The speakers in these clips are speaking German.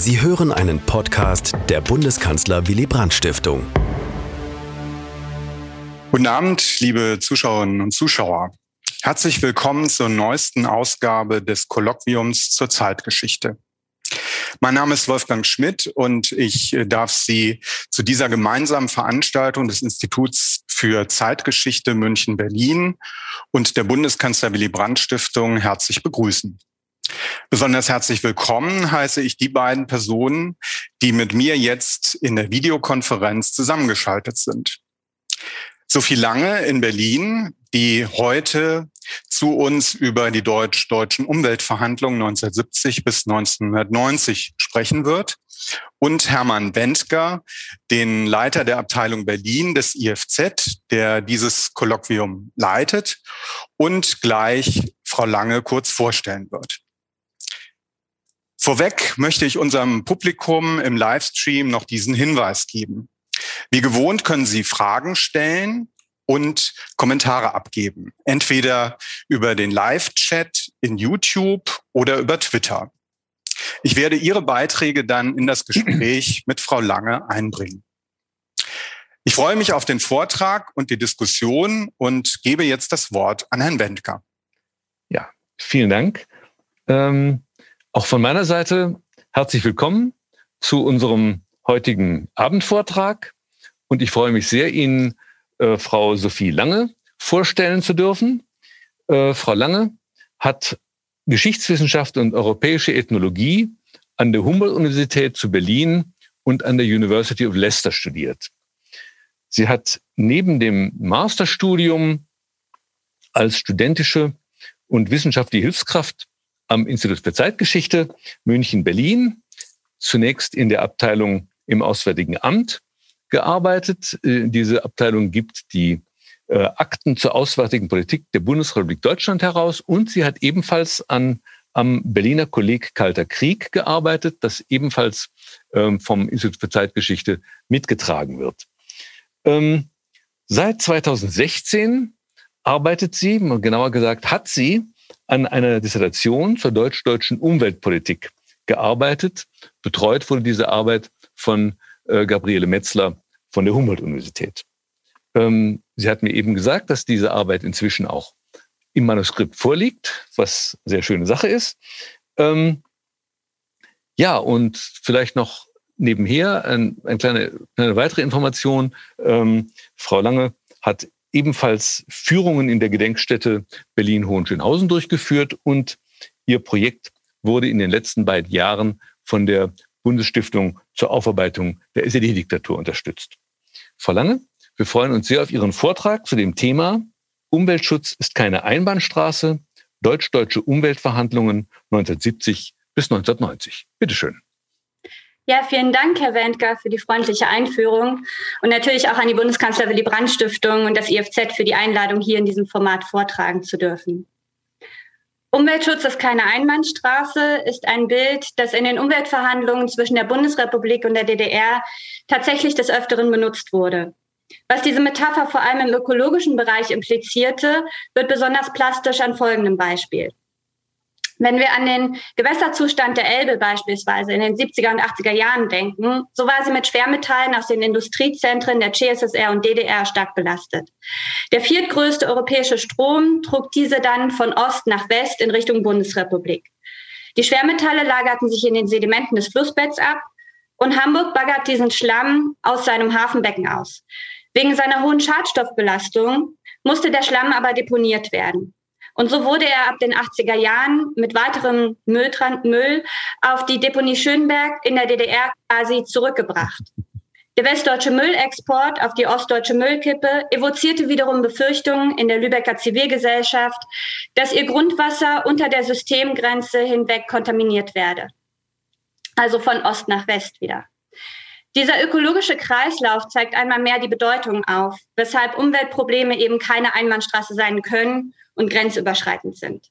Sie hören einen Podcast der Bundeskanzler Willy Brandt Stiftung. Guten Abend, liebe Zuschauerinnen und Zuschauer. Herzlich willkommen zur neuesten Ausgabe des Kolloquiums zur Zeitgeschichte. Mein Name ist Wolfgang Schmidt und ich darf Sie zu dieser gemeinsamen Veranstaltung des Instituts für Zeitgeschichte München-Berlin und der Bundeskanzler Willy Brandt Stiftung herzlich begrüßen. Besonders herzlich willkommen heiße ich die beiden Personen, die mit mir jetzt in der Videokonferenz zusammengeschaltet sind. Sophie Lange in Berlin, die heute zu uns über die deutsch-deutschen Umweltverhandlungen 1970 bis 1990 sprechen wird. Und Hermann Wendker, den Leiter der Abteilung Berlin des IFZ, der dieses Kolloquium leitet und gleich Frau Lange kurz vorstellen wird. Vorweg möchte ich unserem Publikum im Livestream noch diesen Hinweis geben. Wie gewohnt können Sie Fragen stellen und Kommentare abgeben. Entweder über den Live-Chat in YouTube oder über Twitter. Ich werde Ihre Beiträge dann in das Gespräch mit Frau Lange einbringen. Ich freue mich auf den Vortrag und die Diskussion und gebe jetzt das Wort an Herrn Wendker. Ja, vielen Dank. Ähm auch von meiner Seite herzlich willkommen zu unserem heutigen Abendvortrag. Und ich freue mich sehr, Ihnen äh, Frau Sophie Lange vorstellen zu dürfen. Äh, Frau Lange hat Geschichtswissenschaft und europäische Ethnologie an der Humboldt-Universität zu Berlin und an der University of Leicester studiert. Sie hat neben dem Masterstudium als studentische und wissenschaftliche Hilfskraft am Institut für Zeitgeschichte München-Berlin, zunächst in der Abteilung im Auswärtigen Amt gearbeitet. Äh, diese Abteilung gibt die äh, Akten zur auswärtigen Politik der Bundesrepublik Deutschland heraus und sie hat ebenfalls an, am Berliner Kolleg Kalter Krieg gearbeitet, das ebenfalls ähm, vom Institut für Zeitgeschichte mitgetragen wird. Ähm, seit 2016 arbeitet sie, genauer gesagt hat sie an einer Dissertation zur deutsch-deutschen Umweltpolitik gearbeitet. Betreut wurde diese Arbeit von äh, Gabriele Metzler von der Humboldt-Universität. Ähm, sie hat mir eben gesagt, dass diese Arbeit inzwischen auch im Manuskript vorliegt, was sehr schöne Sache ist. Ähm, ja, und vielleicht noch nebenher ein, eine kleine, eine weitere Information. Ähm, Frau Lange hat ebenfalls Führungen in der Gedenkstätte Berlin-Hohenschönhausen durchgeführt und ihr Projekt wurde in den letzten beiden Jahren von der Bundesstiftung zur Aufarbeitung der SED-Diktatur unterstützt. Frau Lange, wir freuen uns sehr auf Ihren Vortrag zu dem Thema Umweltschutz ist keine Einbahnstraße, deutsch-deutsche Umweltverhandlungen 1970 bis 1990. Bitte schön. Ja, vielen Dank, Herr Wendker, für die freundliche Einführung und natürlich auch an die Bundeskanzler Willy Brandt Stiftung und das IFZ für die Einladung, hier in diesem Format vortragen zu dürfen. Umweltschutz ist keine Einbahnstraße, ist ein Bild, das in den Umweltverhandlungen zwischen der Bundesrepublik und der DDR tatsächlich des Öfteren benutzt wurde. Was diese Metapher vor allem im ökologischen Bereich implizierte, wird besonders plastisch an folgendem Beispiel. Wenn wir an den Gewässerzustand der Elbe beispielsweise in den 70er und 80er Jahren denken, so war sie mit Schwermetallen aus den Industriezentren der CSSR und DDR stark belastet. Der viertgrößte europäische Strom trug diese dann von Ost nach West in Richtung Bundesrepublik. Die Schwermetalle lagerten sich in den Sedimenten des Flussbetts ab und Hamburg baggert diesen Schlamm aus seinem Hafenbecken aus. Wegen seiner hohen Schadstoffbelastung musste der Schlamm aber deponiert werden. Und so wurde er ab den 80er Jahren mit weiterem Müll auf die Deponie Schönberg in der DDR quasi zurückgebracht. Der westdeutsche Müllexport auf die ostdeutsche Müllkippe evozierte wiederum Befürchtungen in der Lübecker Zivilgesellschaft, dass ihr Grundwasser unter der Systemgrenze hinweg kontaminiert werde. Also von Ost nach West wieder. Dieser ökologische Kreislauf zeigt einmal mehr die Bedeutung auf, weshalb Umweltprobleme eben keine Einbahnstraße sein können und grenzüberschreitend sind.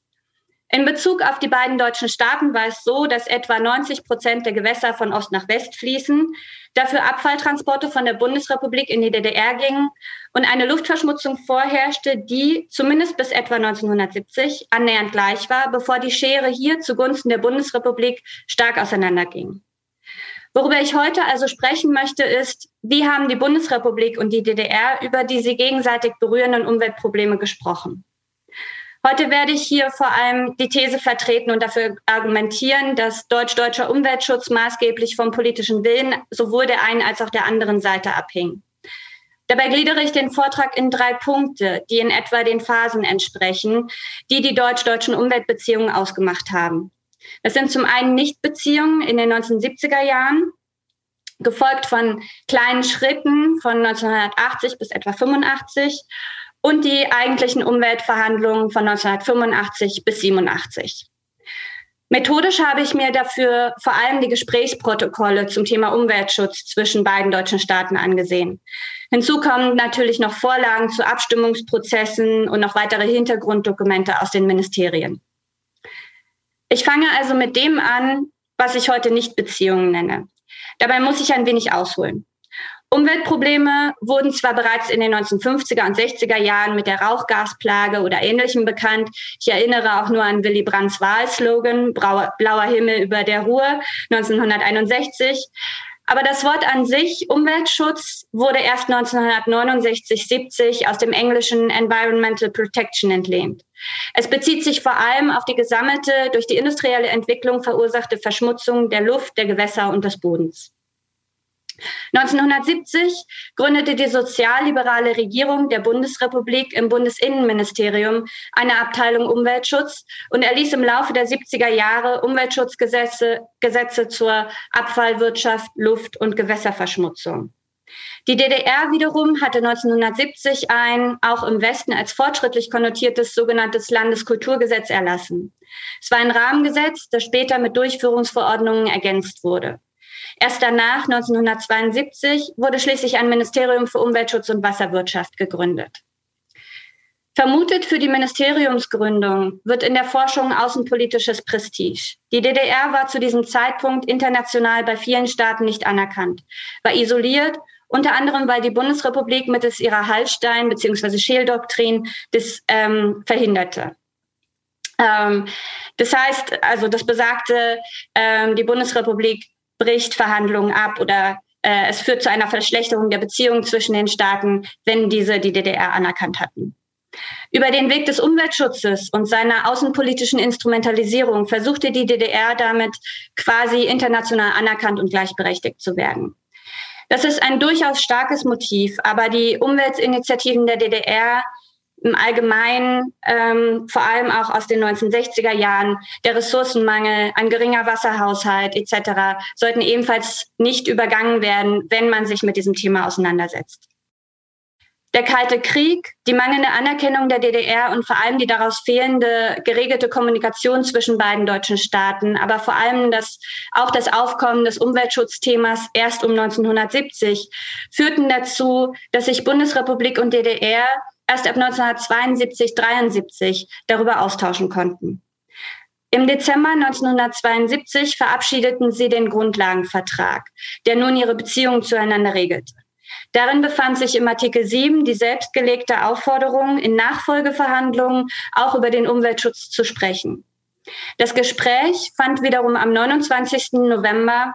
In Bezug auf die beiden deutschen Staaten war es so, dass etwa 90 Prozent der Gewässer von Ost nach West fließen, dafür Abfalltransporte von der Bundesrepublik in die DDR gingen und eine Luftverschmutzung vorherrschte, die zumindest bis etwa 1970 annähernd gleich war, bevor die Schere hier zugunsten der Bundesrepublik stark auseinanderging. Worüber ich heute also sprechen möchte, ist, wie haben die Bundesrepublik und die DDR über die sie gegenseitig berührenden Umweltprobleme gesprochen? Heute werde ich hier vor allem die These vertreten und dafür argumentieren, dass deutsch-deutscher Umweltschutz maßgeblich vom politischen Willen sowohl der einen als auch der anderen Seite abhing. Dabei gliedere ich den Vortrag in drei Punkte, die in etwa den Phasen entsprechen, die die deutsch-deutschen Umweltbeziehungen ausgemacht haben. Das sind zum einen Nichtbeziehungen in den 1970er Jahren, gefolgt von kleinen Schritten von 1980 bis etwa 85 und die eigentlichen Umweltverhandlungen von 1985 bis 87. Methodisch habe ich mir dafür vor allem die Gesprächsprotokolle zum Thema Umweltschutz zwischen beiden deutschen Staaten angesehen. Hinzu kommen natürlich noch Vorlagen zu Abstimmungsprozessen und noch weitere Hintergrunddokumente aus den Ministerien. Ich fange also mit dem an, was ich heute nicht Beziehungen nenne. Dabei muss ich ein wenig ausholen. Umweltprobleme wurden zwar bereits in den 1950er und 60er Jahren mit der Rauchgasplage oder Ähnlichem bekannt. Ich erinnere auch nur an Willy Brandts Wahlslogan Blauer Himmel über der Ruhr 1961. Aber das Wort an sich, Umweltschutz, wurde erst 1969, 70 aus dem englischen Environmental Protection entlehnt. Es bezieht sich vor allem auf die gesammelte, durch die industrielle Entwicklung verursachte Verschmutzung der Luft, der Gewässer und des Bodens. 1970 gründete die sozialliberale Regierung der Bundesrepublik im Bundesinnenministerium eine Abteilung Umweltschutz und erließ im Laufe der 70er Jahre Umweltschutzgesetze Gesetze zur Abfallwirtschaft, Luft- und Gewässerverschmutzung. Die DDR wiederum hatte 1970 ein auch im Westen als fortschrittlich konnotiertes sogenanntes Landeskulturgesetz erlassen. Es war ein Rahmengesetz, das später mit Durchführungsverordnungen ergänzt wurde. Erst danach, 1972, wurde schließlich ein Ministerium für Umweltschutz und Wasserwirtschaft gegründet. Vermutet für die Ministeriumsgründung wird in der Forschung außenpolitisches Prestige. Die DDR war zu diesem Zeitpunkt international bei vielen Staaten nicht anerkannt, war isoliert, unter anderem weil die Bundesrepublik mittels ihrer Hallstein- bzw. Schäldoktrin das ähm, verhinderte. Ähm, das heißt, also das besagte, ähm, die Bundesrepublik bricht Verhandlungen ab oder äh, es führt zu einer Verschlechterung der Beziehungen zwischen den Staaten, wenn diese die DDR anerkannt hatten. Über den Weg des Umweltschutzes und seiner außenpolitischen Instrumentalisierung versuchte die DDR damit quasi international anerkannt und gleichberechtigt zu werden. Das ist ein durchaus starkes Motiv, aber die Umweltinitiativen der DDR im Allgemeinen, ähm, vor allem auch aus den 1960er Jahren, der Ressourcenmangel, ein geringer Wasserhaushalt etc. sollten ebenfalls nicht übergangen werden, wenn man sich mit diesem Thema auseinandersetzt. Der Kalte Krieg, die mangelnde Anerkennung der DDR und vor allem die daraus fehlende geregelte Kommunikation zwischen beiden deutschen Staaten, aber vor allem das, auch das Aufkommen des Umweltschutzthemas erst um 1970 führten dazu, dass sich Bundesrepublik und DDR erst ab 1972, 73 darüber austauschen konnten. Im Dezember 1972 verabschiedeten sie den Grundlagenvertrag, der nun ihre Beziehungen zueinander regelte. Darin befand sich im Artikel 7 die selbstgelegte Aufforderung, in Nachfolgeverhandlungen auch über den Umweltschutz zu sprechen. Das Gespräch fand wiederum am 29. November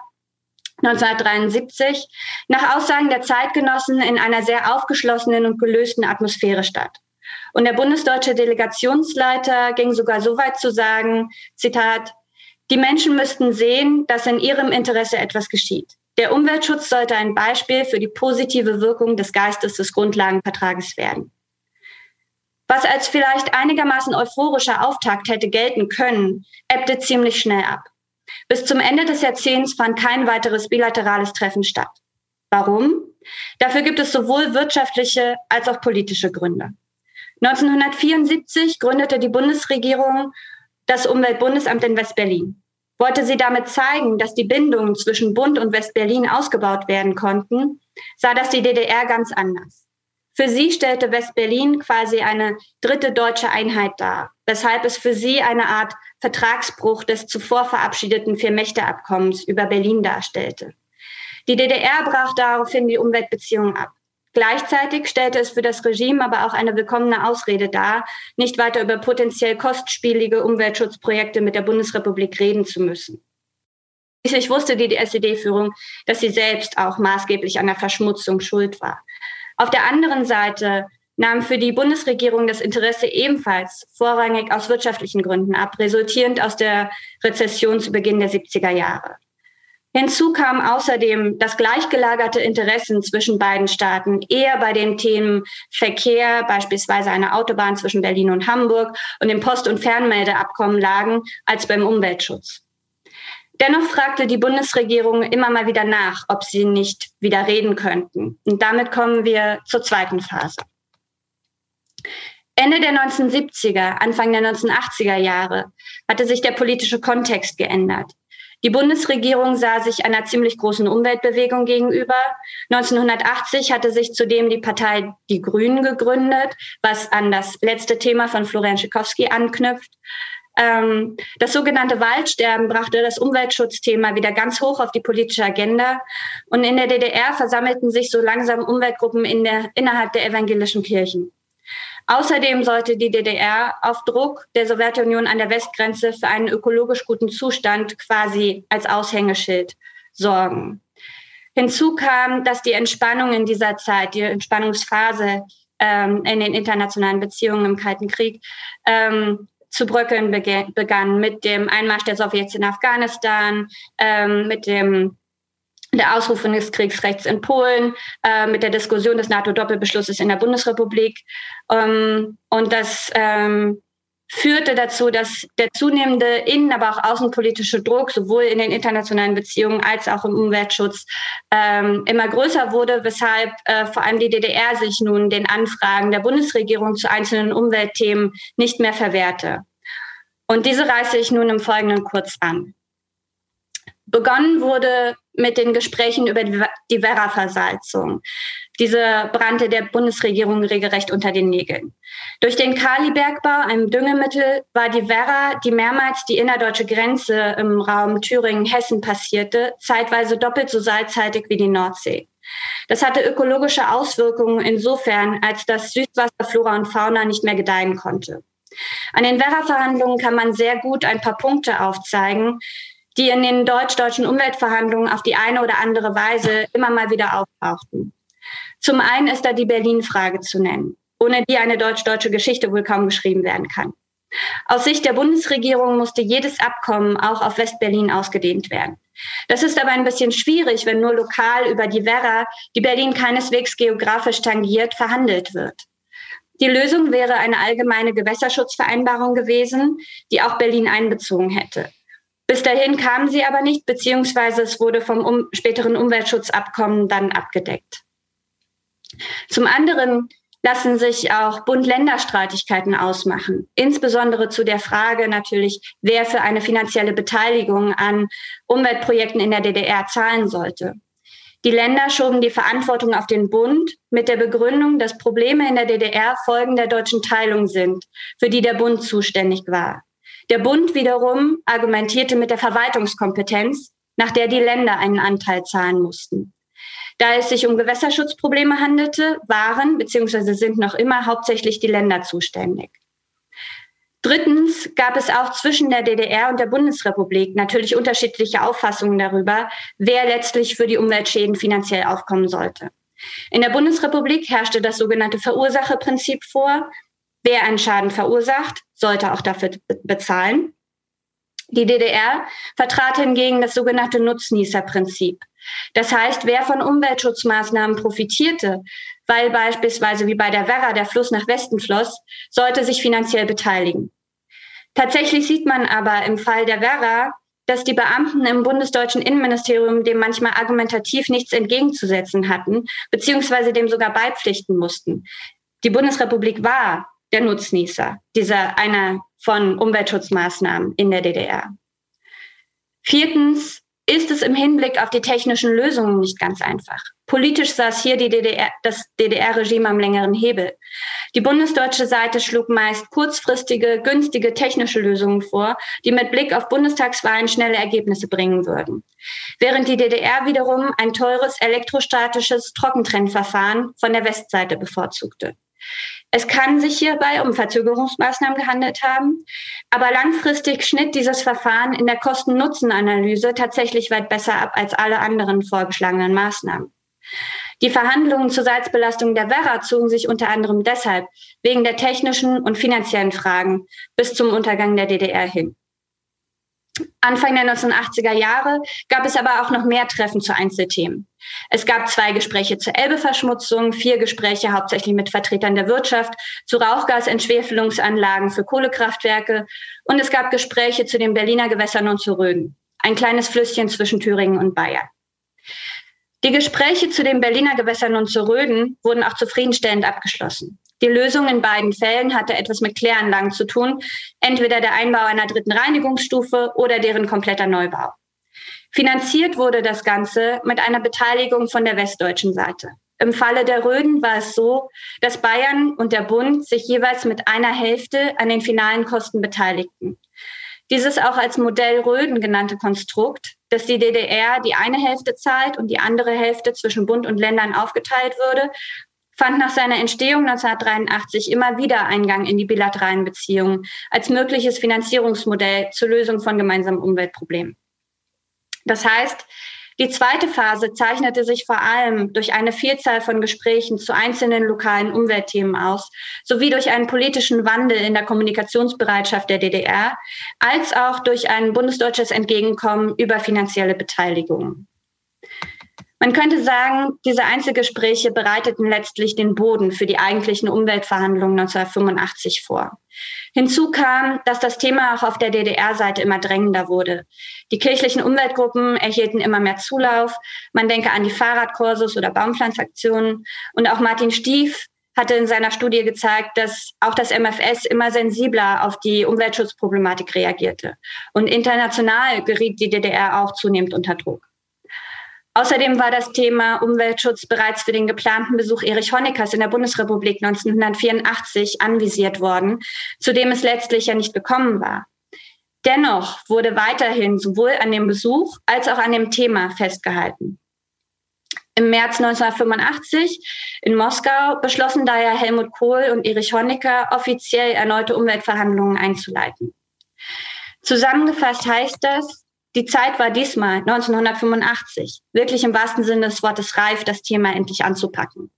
1973 nach Aussagen der Zeitgenossen in einer sehr aufgeschlossenen und gelösten Atmosphäre statt. Und der bundesdeutsche Delegationsleiter ging sogar so weit zu sagen, Zitat, die Menschen müssten sehen, dass in ihrem Interesse etwas geschieht. Der Umweltschutz sollte ein Beispiel für die positive Wirkung des Geistes des Grundlagenvertrages werden. Was als vielleicht einigermaßen euphorischer Auftakt hätte gelten können, ebbte ziemlich schnell ab. Bis zum Ende des Jahrzehnts fand kein weiteres bilaterales Treffen statt. Warum? Dafür gibt es sowohl wirtschaftliche als auch politische Gründe. 1974 gründete die Bundesregierung das Umweltbundesamt in West-Berlin. Wollte sie damit zeigen, dass die Bindungen zwischen Bund und West-Berlin ausgebaut werden konnten, sah das die DDR ganz anders. Für sie stellte West-Berlin quasi eine dritte deutsche Einheit dar, weshalb es für sie eine Art Vertragsbruch des zuvor verabschiedeten Vier-Mächte-Abkommens über Berlin darstellte. Die DDR brach daraufhin die Umweltbeziehungen ab. Gleichzeitig stellte es für das Regime aber auch eine willkommene Ausrede dar, nicht weiter über potenziell kostspielige Umweltschutzprojekte mit der Bundesrepublik reden zu müssen. Schließlich wusste die SED-Führung, dass sie selbst auch maßgeblich an der Verschmutzung schuld war. Auf der anderen Seite nahm für die Bundesregierung das Interesse ebenfalls vorrangig aus wirtschaftlichen Gründen ab, resultierend aus der Rezession zu Beginn der 70er Jahre. Hinzu kam außerdem das gleichgelagerte Interessen zwischen beiden Staaten eher bei den Themen Verkehr, beispielsweise eine Autobahn zwischen Berlin und Hamburg und dem Post- und Fernmeldeabkommen lagen, als beim Umweltschutz. Dennoch fragte die Bundesregierung immer mal wieder nach, ob sie nicht wieder reden könnten. Und damit kommen wir zur zweiten Phase. Ende der 1970er, Anfang der 1980er Jahre hatte sich der politische Kontext geändert. Die Bundesregierung sah sich einer ziemlich großen Umweltbewegung gegenüber. 1980 hatte sich zudem die Partei Die Grünen gegründet, was an das letzte Thema von Florian Schikowski anknüpft. Ähm, das sogenannte Waldsterben brachte das Umweltschutzthema wieder ganz hoch auf die politische Agenda. Und in der DDR versammelten sich so langsam Umweltgruppen in der, innerhalb der evangelischen Kirchen. Außerdem sollte die DDR auf Druck der Sowjetunion an der Westgrenze für einen ökologisch guten Zustand quasi als Aushängeschild sorgen. Hinzu kam, dass die Entspannung in dieser Zeit, die Entspannungsphase ähm, in den internationalen Beziehungen im Kalten Krieg, ähm, zu bröckeln begann mit dem Einmarsch der Sowjets in Afghanistan, ähm, mit dem der Ausrufung des Kriegsrechts in Polen, äh, mit der Diskussion des NATO-Doppelbeschlusses in der Bundesrepublik. Ähm, und das ähm, führte dazu, dass der zunehmende innen-, aber auch außenpolitische Druck sowohl in den internationalen Beziehungen als auch im Umweltschutz ähm, immer größer wurde, weshalb äh, vor allem die DDR sich nun den Anfragen der Bundesregierung zu einzelnen Umweltthemen nicht mehr verwehrte. Und diese reiße ich nun im Folgenden kurz an. Begonnen wurde mit den Gesprächen über die Werra-Versalzung. Diese brannte der Bundesregierung regelrecht unter den Nägeln. Durch den Kalibergbau, einem Düngemittel, war die Werra, die mehrmals die innerdeutsche Grenze im Raum Thüringen-Hessen passierte, zeitweise doppelt so salzhaltig wie die Nordsee. Das hatte ökologische Auswirkungen insofern, als das Süßwasser Flora und Fauna nicht mehr gedeihen konnte. An den Werra-Verhandlungen kann man sehr gut ein paar Punkte aufzeigen, die in den deutsch-deutschen Umweltverhandlungen auf die eine oder andere Weise immer mal wieder auftauchten. Zum einen ist da die Berlin-Frage zu nennen, ohne die eine deutsch-deutsche Geschichte wohl kaum geschrieben werden kann. Aus Sicht der Bundesregierung musste jedes Abkommen auch auf Westberlin ausgedehnt werden. Das ist aber ein bisschen schwierig, wenn nur lokal über die Werra, die Berlin keineswegs geografisch tangiert, verhandelt wird. Die Lösung wäre eine allgemeine Gewässerschutzvereinbarung gewesen, die auch Berlin einbezogen hätte. Bis dahin kamen sie aber nicht, beziehungsweise es wurde vom um, späteren Umweltschutzabkommen dann abgedeckt. Zum anderen lassen sich auch Bund-Länder-Streitigkeiten ausmachen, insbesondere zu der Frage natürlich, wer für eine finanzielle Beteiligung an Umweltprojekten in der DDR zahlen sollte. Die Länder schoben die Verantwortung auf den Bund mit der Begründung, dass Probleme in der DDR Folgen der deutschen Teilung sind, für die der Bund zuständig war. Der Bund wiederum argumentierte mit der Verwaltungskompetenz, nach der die Länder einen Anteil zahlen mussten. Da es sich um Gewässerschutzprobleme handelte, waren bzw. sind noch immer hauptsächlich die Länder zuständig. Drittens gab es auch zwischen der DDR und der Bundesrepublik natürlich unterschiedliche Auffassungen darüber, wer letztlich für die Umweltschäden finanziell aufkommen sollte. In der Bundesrepublik herrschte das sogenannte Verursacherprinzip vor, Wer einen Schaden verursacht, sollte auch dafür bezahlen. Die DDR vertrat hingegen das sogenannte Nutznießerprinzip. Das heißt, wer von Umweltschutzmaßnahmen profitierte, weil beispielsweise wie bei der Werra der Fluss nach Westen floss, sollte sich finanziell beteiligen. Tatsächlich sieht man aber im Fall der Werra, dass die Beamten im bundesdeutschen Innenministerium dem manchmal argumentativ nichts entgegenzusetzen hatten, beziehungsweise dem sogar beipflichten mussten. Die Bundesrepublik war der Nutznießer dieser einer von Umweltschutzmaßnahmen in der DDR. Viertens ist es im Hinblick auf die technischen Lösungen nicht ganz einfach. Politisch saß hier DDR, das DDR-Regime am längeren Hebel. Die bundesdeutsche Seite schlug meist kurzfristige, günstige technische Lösungen vor, die mit Blick auf Bundestagswahlen schnelle Ergebnisse bringen würden. Während die DDR wiederum ein teures elektrostatisches Trockentrennverfahren von der Westseite bevorzugte. Es kann sich hierbei um Verzögerungsmaßnahmen gehandelt haben, aber langfristig schnitt dieses Verfahren in der Kosten-Nutzen-Analyse tatsächlich weit besser ab als alle anderen vorgeschlagenen Maßnahmen. Die Verhandlungen zur Salzbelastung der Werra zogen sich unter anderem deshalb wegen der technischen und finanziellen Fragen bis zum Untergang der DDR hin. Anfang der 1980er Jahre gab es aber auch noch mehr Treffen zu Einzelthemen. Es gab zwei Gespräche zur Elbeverschmutzung, vier Gespräche hauptsächlich mit Vertretern der Wirtschaft zu Rauchgasentschwefelungsanlagen für Kohlekraftwerke und es gab Gespräche zu den Berliner Gewässern und zu Rhön, ein kleines Flüsschen zwischen Thüringen und Bayern. Die Gespräche zu den Berliner Gewässern und zu Röden wurden auch zufriedenstellend abgeschlossen. Die Lösung in beiden Fällen hatte etwas mit Kläranlagen zu tun, entweder der Einbau einer dritten Reinigungsstufe oder deren kompletter Neubau. Finanziert wurde das Ganze mit einer Beteiligung von der westdeutschen Seite. Im Falle der Röden war es so, dass Bayern und der Bund sich jeweils mit einer Hälfte an den finalen Kosten beteiligten. Dieses auch als Modell Röden genannte Konstrukt, dass die DDR die eine Hälfte zahlt und die andere Hälfte zwischen Bund und Ländern aufgeteilt würde, fand nach seiner Entstehung 1983 immer wieder Eingang in die bilateralen Beziehungen als mögliches Finanzierungsmodell zur Lösung von gemeinsamen Umweltproblemen. Das heißt, die zweite Phase zeichnete sich vor allem durch eine Vielzahl von Gesprächen zu einzelnen lokalen Umweltthemen aus, sowie durch einen politischen Wandel in der Kommunikationsbereitschaft der DDR, als auch durch ein bundesdeutsches Entgegenkommen über finanzielle Beteiligung. Man könnte sagen, diese Einzelgespräche bereiteten letztlich den Boden für die eigentlichen Umweltverhandlungen 1985 vor. Hinzu kam, dass das Thema auch auf der DDR-Seite immer drängender wurde. Die kirchlichen Umweltgruppen erhielten immer mehr Zulauf. Man denke an die Fahrradkursus oder Baumpflanzaktionen. Und auch Martin Stief hatte in seiner Studie gezeigt, dass auch das MFS immer sensibler auf die Umweltschutzproblematik reagierte. Und international geriet die DDR auch zunehmend unter Druck. Außerdem war das Thema Umweltschutz bereits für den geplanten Besuch Erich Honeckers in der Bundesrepublik 1984 anvisiert worden, zu dem es letztlich ja nicht gekommen war. Dennoch wurde weiterhin sowohl an dem Besuch als auch an dem Thema festgehalten. Im März 1985 in Moskau beschlossen daher Helmut Kohl und Erich Honecker offiziell erneute Umweltverhandlungen einzuleiten. Zusammengefasst heißt das, die Zeit war diesmal 1985 wirklich im wahrsten Sinne des Wortes reif, das Thema endlich anzupacken.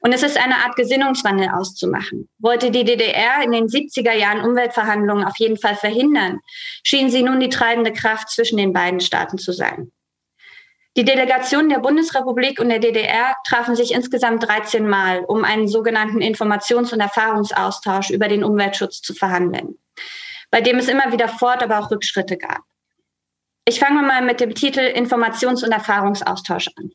Und es ist eine Art Gesinnungswandel auszumachen. Wollte die DDR in den 70er Jahren Umweltverhandlungen auf jeden Fall verhindern, schien sie nun die treibende Kraft zwischen den beiden Staaten zu sein. Die Delegationen der Bundesrepublik und der DDR trafen sich insgesamt 13 Mal, um einen sogenannten Informations- und Erfahrungsaustausch über den Umweltschutz zu verhandeln, bei dem es immer wieder Fort-, aber auch Rückschritte gab. Ich fange mal mit dem Titel Informations- und Erfahrungsaustausch an.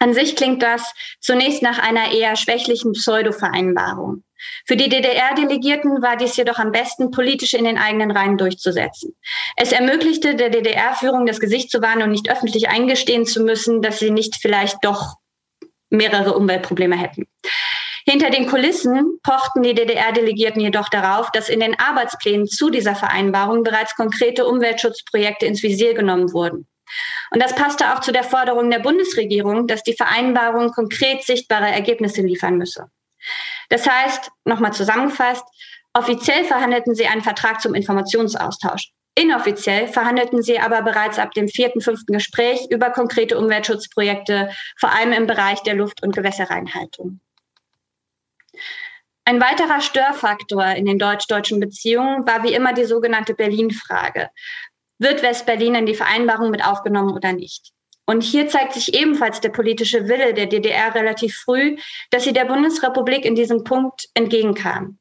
An sich klingt das zunächst nach einer eher schwächlichen Pseudo-Vereinbarung. Für die DDR-Delegierten war dies jedoch am besten, politisch in den eigenen Reihen durchzusetzen. Es ermöglichte der DDR-Führung das Gesicht zu wahren und nicht öffentlich eingestehen zu müssen, dass sie nicht vielleicht doch mehrere Umweltprobleme hätten. Hinter den Kulissen pochten die DDR-Delegierten jedoch darauf, dass in den Arbeitsplänen zu dieser Vereinbarung bereits konkrete Umweltschutzprojekte ins Visier genommen wurden. Und das passte auch zu der Forderung der Bundesregierung, dass die Vereinbarung konkret sichtbare Ergebnisse liefern müsse. Das heißt, nochmal zusammengefasst, offiziell verhandelten sie einen Vertrag zum Informationsaustausch. Inoffiziell verhandelten sie aber bereits ab dem vierten, fünften Gespräch über konkrete Umweltschutzprojekte, vor allem im Bereich der Luft- und Gewässerreinhaltung. Ein weiterer Störfaktor in den deutsch-deutschen Beziehungen war wie immer die sogenannte Berlin-Frage. Wird West-Berlin in die Vereinbarung mit aufgenommen oder nicht? Und hier zeigt sich ebenfalls der politische Wille der DDR relativ früh, dass sie der Bundesrepublik in diesem Punkt entgegenkam.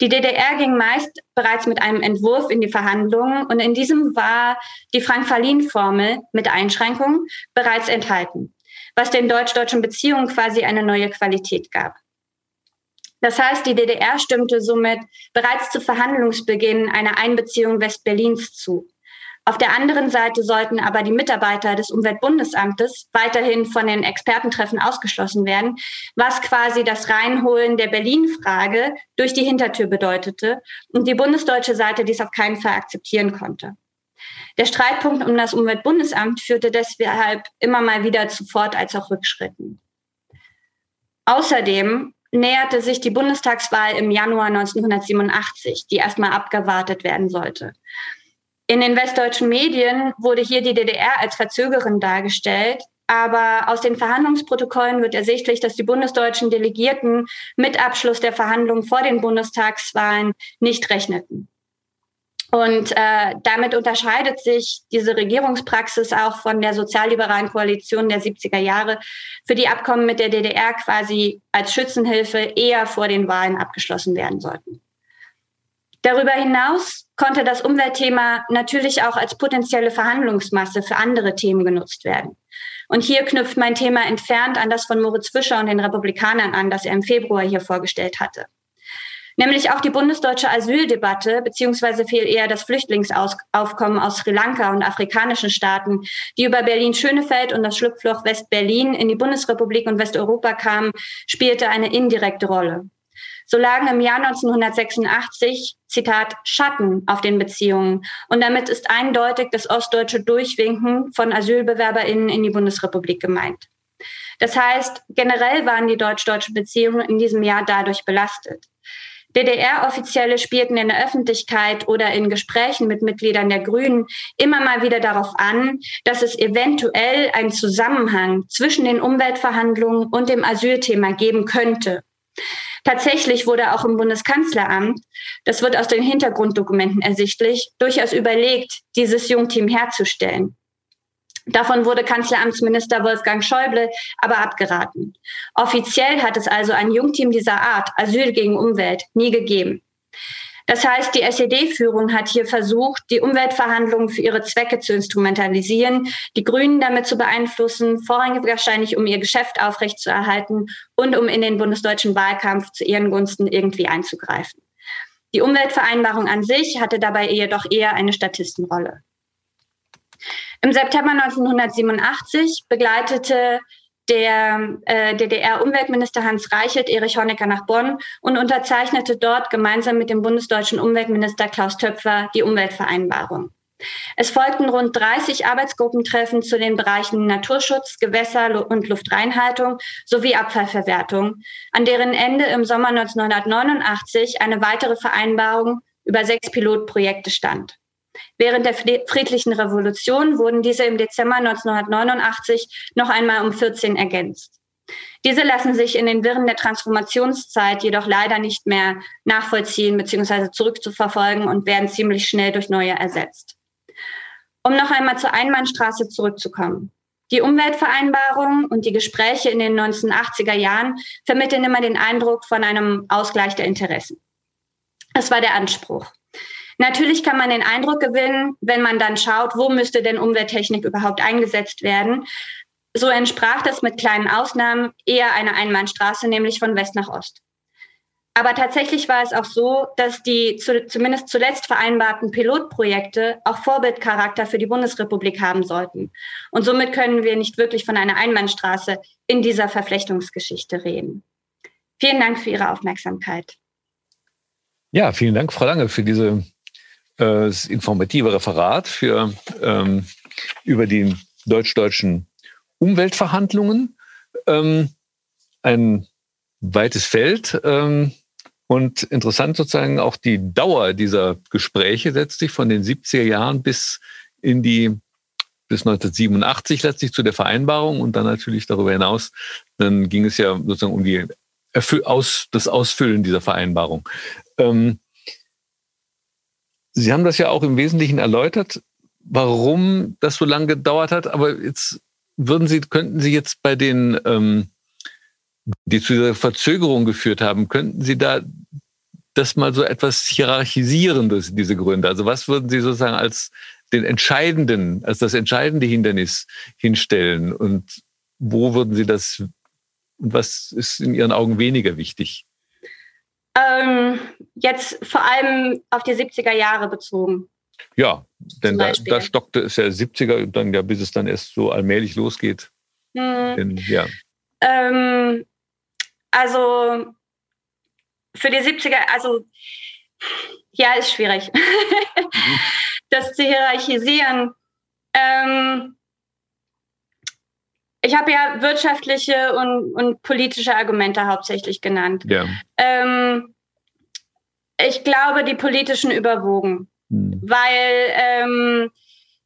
Die DDR ging meist bereits mit einem Entwurf in die Verhandlungen und in diesem war die Frank-Verlin-Formel mit Einschränkungen bereits enthalten, was den deutsch-deutschen Beziehungen quasi eine neue Qualität gab. Das heißt, die DDR stimmte somit bereits zu Verhandlungsbeginn einer Einbeziehung Westberlins zu. Auf der anderen Seite sollten aber die Mitarbeiter des Umweltbundesamtes weiterhin von den Expertentreffen ausgeschlossen werden, was quasi das Reinholen der Berlin-Frage durch die Hintertür bedeutete und die bundesdeutsche Seite dies auf keinen Fall akzeptieren konnte. Der Streitpunkt um das Umweltbundesamt führte deshalb immer mal wieder zu Fort- als auch Rückschritten. Außerdem näherte sich die Bundestagswahl im Januar 1987, die erstmal abgewartet werden sollte. In den westdeutschen Medien wurde hier die DDR als Verzögerin dargestellt, aber aus den Verhandlungsprotokollen wird ersichtlich, dass die bundesdeutschen Delegierten mit Abschluss der Verhandlungen vor den Bundestagswahlen nicht rechneten. Und äh, damit unterscheidet sich diese Regierungspraxis auch von der sozialliberalen Koalition der 70er Jahre, für die Abkommen mit der DDR quasi als Schützenhilfe eher vor den Wahlen abgeschlossen werden sollten. Darüber hinaus konnte das Umweltthema natürlich auch als potenzielle Verhandlungsmasse für andere Themen genutzt werden. Und hier knüpft mein Thema entfernt an das von Moritz Fischer und den Republikanern an, das er im Februar hier vorgestellt hatte. Nämlich auch die bundesdeutsche Asyldebatte, beziehungsweise viel eher das Flüchtlingsaufkommen aus Sri Lanka und afrikanischen Staaten, die über Berlin-Schönefeld und das Schlupfloch West-Berlin in die Bundesrepublik und Westeuropa kamen, spielte eine indirekte Rolle. So lagen im Jahr 1986, Zitat, Schatten auf den Beziehungen. Und damit ist eindeutig das ostdeutsche Durchwinken von AsylbewerberInnen in die Bundesrepublik gemeint. Das heißt, generell waren die deutsch-deutschen Beziehungen in diesem Jahr dadurch belastet. DDR-Offizielle spielten in der Öffentlichkeit oder in Gesprächen mit Mitgliedern der Grünen immer mal wieder darauf an, dass es eventuell einen Zusammenhang zwischen den Umweltverhandlungen und dem Asylthema geben könnte. Tatsächlich wurde auch im Bundeskanzleramt, das wird aus den Hintergrunddokumenten ersichtlich, durchaus überlegt, dieses Jungteam herzustellen. Davon wurde Kanzleramtsminister Wolfgang Schäuble aber abgeraten. Offiziell hat es also ein Jungteam dieser Art, Asyl gegen Umwelt, nie gegeben. Das heißt, die SED-Führung hat hier versucht, die Umweltverhandlungen für ihre Zwecke zu instrumentalisieren, die Grünen damit zu beeinflussen, vorrangig wahrscheinlich um ihr Geschäft aufrechtzuerhalten und um in den bundesdeutschen Wahlkampf zu ihren Gunsten irgendwie einzugreifen. Die Umweltvereinbarung an sich hatte dabei jedoch eher eine Statistenrolle. Im September 1987 begleitete der äh, DDR-Umweltminister Hans Reichelt Erich Honecker nach Bonn und unterzeichnete dort gemeinsam mit dem bundesdeutschen Umweltminister Klaus Töpfer die Umweltvereinbarung. Es folgten rund 30 Arbeitsgruppentreffen zu den Bereichen Naturschutz, Gewässer und Luftreinhaltung sowie Abfallverwertung, an deren Ende im Sommer 1989 eine weitere Vereinbarung über sechs Pilotprojekte stand. Während der friedlichen Revolution wurden diese im Dezember 1989 noch einmal um 14 ergänzt. Diese lassen sich in den Wirren der Transformationszeit jedoch leider nicht mehr nachvollziehen bzw. zurückzuverfolgen und werden ziemlich schnell durch neue ersetzt. Um noch einmal zur Einbahnstraße zurückzukommen. Die Umweltvereinbarung und die Gespräche in den 1980er Jahren vermitteln immer den Eindruck von einem Ausgleich der Interessen. Das war der Anspruch. Natürlich kann man den Eindruck gewinnen, wenn man dann schaut, wo müsste denn Umwelttechnik überhaupt eingesetzt werden. So entsprach das mit kleinen Ausnahmen eher einer Einbahnstraße, nämlich von West nach Ost. Aber tatsächlich war es auch so, dass die zu, zumindest zuletzt vereinbarten Pilotprojekte auch Vorbildcharakter für die Bundesrepublik haben sollten. Und somit können wir nicht wirklich von einer Einbahnstraße in dieser Verflechtungsgeschichte reden. Vielen Dank für Ihre Aufmerksamkeit. Ja, vielen Dank, Frau Lange, für diese äh, das informative Referat für, ähm, über die deutsch-deutschen Umweltverhandlungen. Ähm, ein weites Feld ähm, und interessant sozusagen auch die Dauer dieser Gespräche letztlich von den 70er Jahren bis in die bis 1987 letztlich zu der Vereinbarung und dann natürlich darüber hinaus, dann ging es ja sozusagen um die Aus, das Ausfüllen dieser Vereinbarung. Ähm, Sie haben das ja auch im Wesentlichen erläutert, warum das so lange gedauert hat. Aber jetzt würden Sie, könnten Sie jetzt bei den, ähm, die zu dieser Verzögerung geführt haben, könnten Sie da das mal so etwas hierarchisieren, diese Gründe? Also was würden Sie sozusagen als den entscheidenden, als das entscheidende Hindernis hinstellen? Und wo würden Sie das, was ist in Ihren Augen weniger wichtig? Ähm, jetzt vor allem auf die 70er Jahre bezogen. Ja, denn da, da, stockte es ja 70er, dann ja, bis es dann erst so allmählich losgeht. Hm. Denn, ja. Ähm, also für die 70er, also ja, ist schwierig, mhm. das zu hierarchisieren. Ähm, ich habe ja wirtschaftliche und, und politische Argumente hauptsächlich genannt. Ja. Ähm, ich glaube, die politischen überwogen, hm. weil ähm,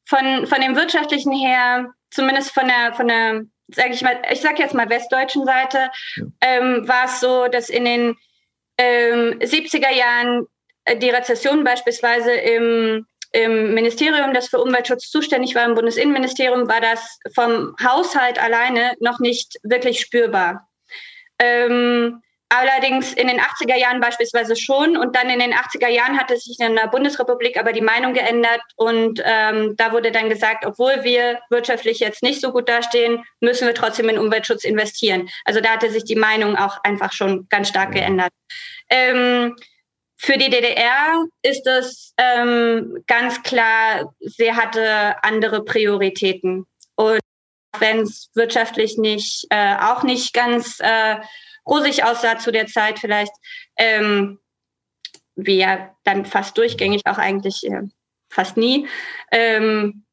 von, von dem wirtschaftlichen her, zumindest von der, von der, sage ich mal, ich sage jetzt mal westdeutschen Seite, ja. ähm, war es so, dass in den ähm, 70er Jahren äh, die Rezession beispielsweise im, im Ministerium, das für Umweltschutz zuständig war, im Bundesinnenministerium, war das vom Haushalt alleine noch nicht wirklich spürbar. Ähm, Allerdings in den 80er Jahren beispielsweise schon. Und dann in den 80er Jahren hatte sich in der Bundesrepublik aber die Meinung geändert. Und ähm, da wurde dann gesagt, obwohl wir wirtschaftlich jetzt nicht so gut dastehen, müssen wir trotzdem in Umweltschutz investieren. Also da hatte sich die Meinung auch einfach schon ganz stark geändert. Ähm, für die DDR ist es ähm, ganz klar, sie hatte andere Prioritäten. Und wenn es wirtschaftlich nicht, äh, auch nicht ganz äh, rosig aussah zu der Zeit vielleicht, ähm, wie ja dann fast durchgängig auch eigentlich äh, fast nie, ähm,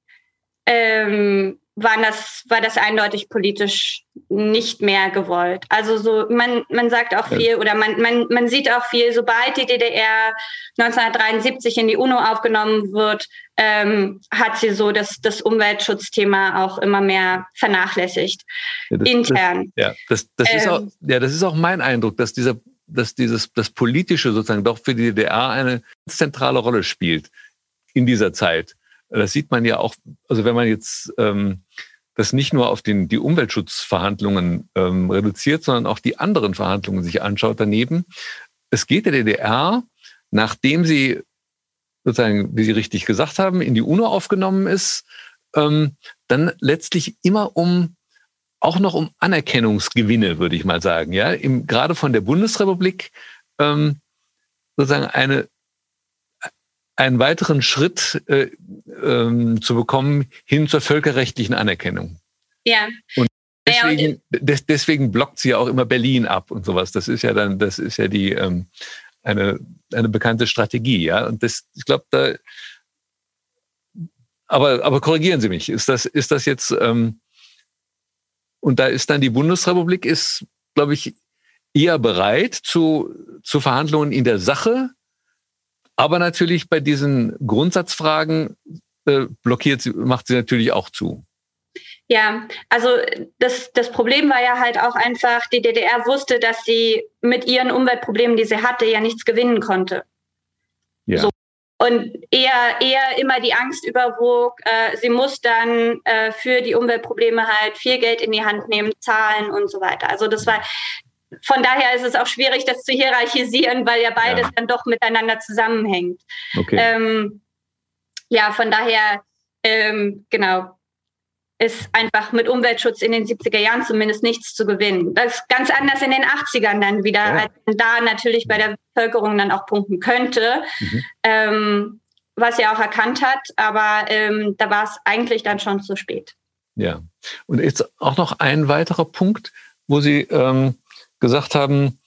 ähm, waren das, war das eindeutig politisch nicht mehr gewollt. Also so, man, man sagt auch viel oder man, man, man sieht auch viel, sobald die DDR 1973 in die UNO aufgenommen wird, ähm, hat sie so das, das Umweltschutzthema auch immer mehr vernachlässigt. Ja, das, intern. Das, ja, das, das ähm, ist auch, ja, das ist auch mein Eindruck, dass dieser, dass dieses, das Politische sozusagen doch für die DDR eine zentrale Rolle spielt in dieser Zeit. Das sieht man ja auch, also wenn man jetzt ähm, das nicht nur auf den, die Umweltschutzverhandlungen ähm, reduziert, sondern auch die anderen Verhandlungen sich anschaut daneben. Es geht der DDR, nachdem sie sozusagen, wie Sie richtig gesagt haben, in die UNO aufgenommen ist, ähm, dann letztlich immer um auch noch um Anerkennungsgewinne, würde ich mal sagen, ja, Im, gerade von der Bundesrepublik ähm, sozusagen eine einen weiteren Schritt äh, ähm, zu bekommen hin zur völkerrechtlichen Anerkennung. Ja. Und deswegen, des, deswegen blockt sie ja auch immer Berlin ab und sowas. Das ist ja dann, das ist ja die ähm, eine, eine bekannte Strategie, ja. Und das, ich glaube, da aber, aber korrigieren Sie mich, ist das, ist das jetzt, ähm, und da ist dann die Bundesrepublik, ist, glaube ich, eher bereit zu, zu Verhandlungen in der Sache, aber natürlich bei diesen Grundsatzfragen äh, blockiert sie, macht sie natürlich auch zu. Ja, also das, das Problem war ja halt auch einfach, die DDR wusste, dass sie mit ihren Umweltproblemen, die sie hatte, ja nichts gewinnen konnte. Ja. So. Und eher, eher immer die Angst überwog, äh, sie muss dann äh, für die Umweltprobleme halt viel Geld in die Hand nehmen, zahlen und so weiter. Also das war, von daher ist es auch schwierig, das zu hierarchisieren, weil ja beides ja. dann doch miteinander zusammenhängt. Okay. Ähm, ja, von daher, ähm, genau, ist einfach mit Umweltschutz in den 70er Jahren zumindest nichts zu gewinnen. Das ist ganz anders in den 80ern dann wieder, ja. als man da natürlich bei der Bevölkerung dann auch punkten könnte, mhm. ähm, was er auch erkannt hat, aber ähm, da war es eigentlich dann schon zu spät. Ja, und jetzt auch noch ein weiterer Punkt, wo Sie ähm, gesagt haben,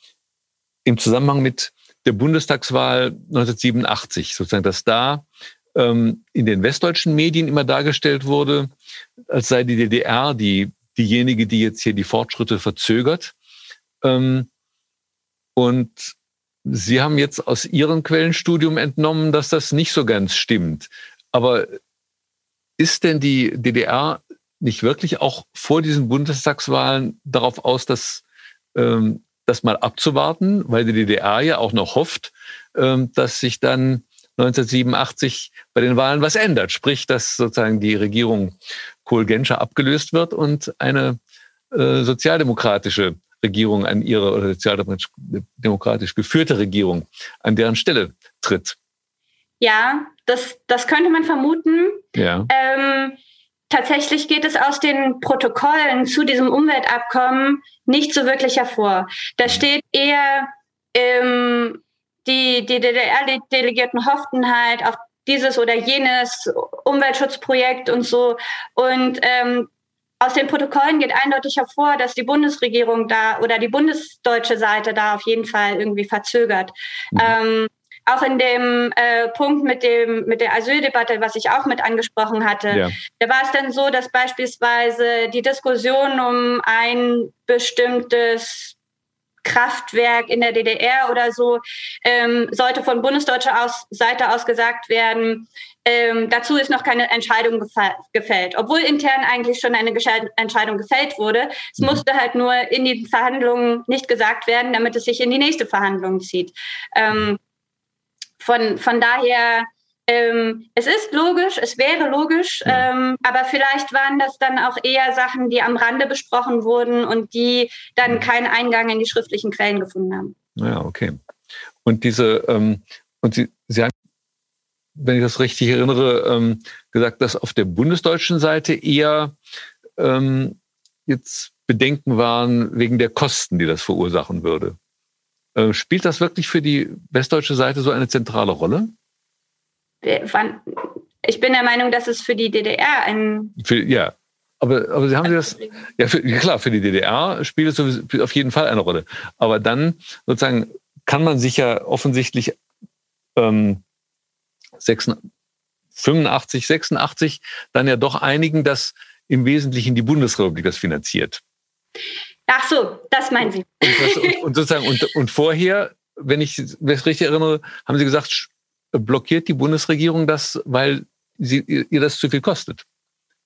im Zusammenhang mit der Bundestagswahl 1987, sozusagen, dass da ähm, in den westdeutschen Medien immer dargestellt wurde, als sei die DDR die, diejenige, die jetzt hier die Fortschritte verzögert. Ähm, und Sie haben jetzt aus Ihrem Quellenstudium entnommen, dass das nicht so ganz stimmt. Aber ist denn die DDR nicht wirklich auch vor diesen Bundestagswahlen darauf aus, dass das mal abzuwarten, weil die DDR ja auch noch hofft, ähm, dass sich dann 1987 bei den Wahlen was ändert. Sprich, dass sozusagen die Regierung Kohl-Genscher abgelöst wird und eine äh, sozialdemokratische Regierung an ihre oder sozialdemokratisch geführte Regierung an deren Stelle tritt. Ja, das, das könnte man vermuten. Ja. Ähm, tatsächlich geht es aus den Protokollen zu diesem Umweltabkommen nicht so wirklich hervor. Da steht eher, ähm, die, die DDR-Delegierten hofften halt auf dieses oder jenes Umweltschutzprojekt und so. Und ähm, aus den Protokollen geht eindeutig hervor, dass die Bundesregierung da oder die bundesdeutsche Seite da auf jeden Fall irgendwie verzögert. Mhm. Ähm, auch in dem äh, Punkt mit dem mit der Asyldebatte, was ich auch mit angesprochen hatte, ja. da war es dann so, dass beispielsweise die Diskussion um ein bestimmtes Kraftwerk in der DDR oder so, ähm, sollte von bundesdeutscher aus, Seite aus gesagt werden, ähm, dazu ist noch keine Entscheidung gefällt, obwohl intern eigentlich schon eine Entscheidung gefällt wurde. Es mhm. musste halt nur in die Verhandlungen nicht gesagt werden, damit es sich in die nächste Verhandlung zieht. Ähm, von, von daher ähm, es ist logisch, es wäre logisch, ja. ähm, aber vielleicht waren das dann auch eher Sachen, die am Rande besprochen wurden und die dann keinen Eingang in die schriftlichen Quellen gefunden haben. Ja, okay. Und diese, ähm, und Sie, Sie haben, wenn ich das richtig erinnere, ähm, gesagt, dass auf der bundesdeutschen Seite eher ähm, jetzt Bedenken waren wegen der Kosten, die das verursachen würde. Äh, spielt das wirklich für die westdeutsche Seite so eine zentrale Rolle? ich bin der Meinung, dass es für die DDR ein. Für, ja, aber, aber Sie haben Sie das. Ja, für, klar, für die DDR spielt es auf jeden Fall eine Rolle. Aber dann sozusagen kann man sich ja offensichtlich ähm, 85, 86 dann ja doch einigen, dass im Wesentlichen die Bundesrepublik das finanziert. Ach so, das meinen Sie. Und, das, und, und sozusagen, und, und vorher, wenn ich es richtig erinnere, haben Sie gesagt, blockiert die Bundesregierung das, weil sie, ihr das zu viel kostet.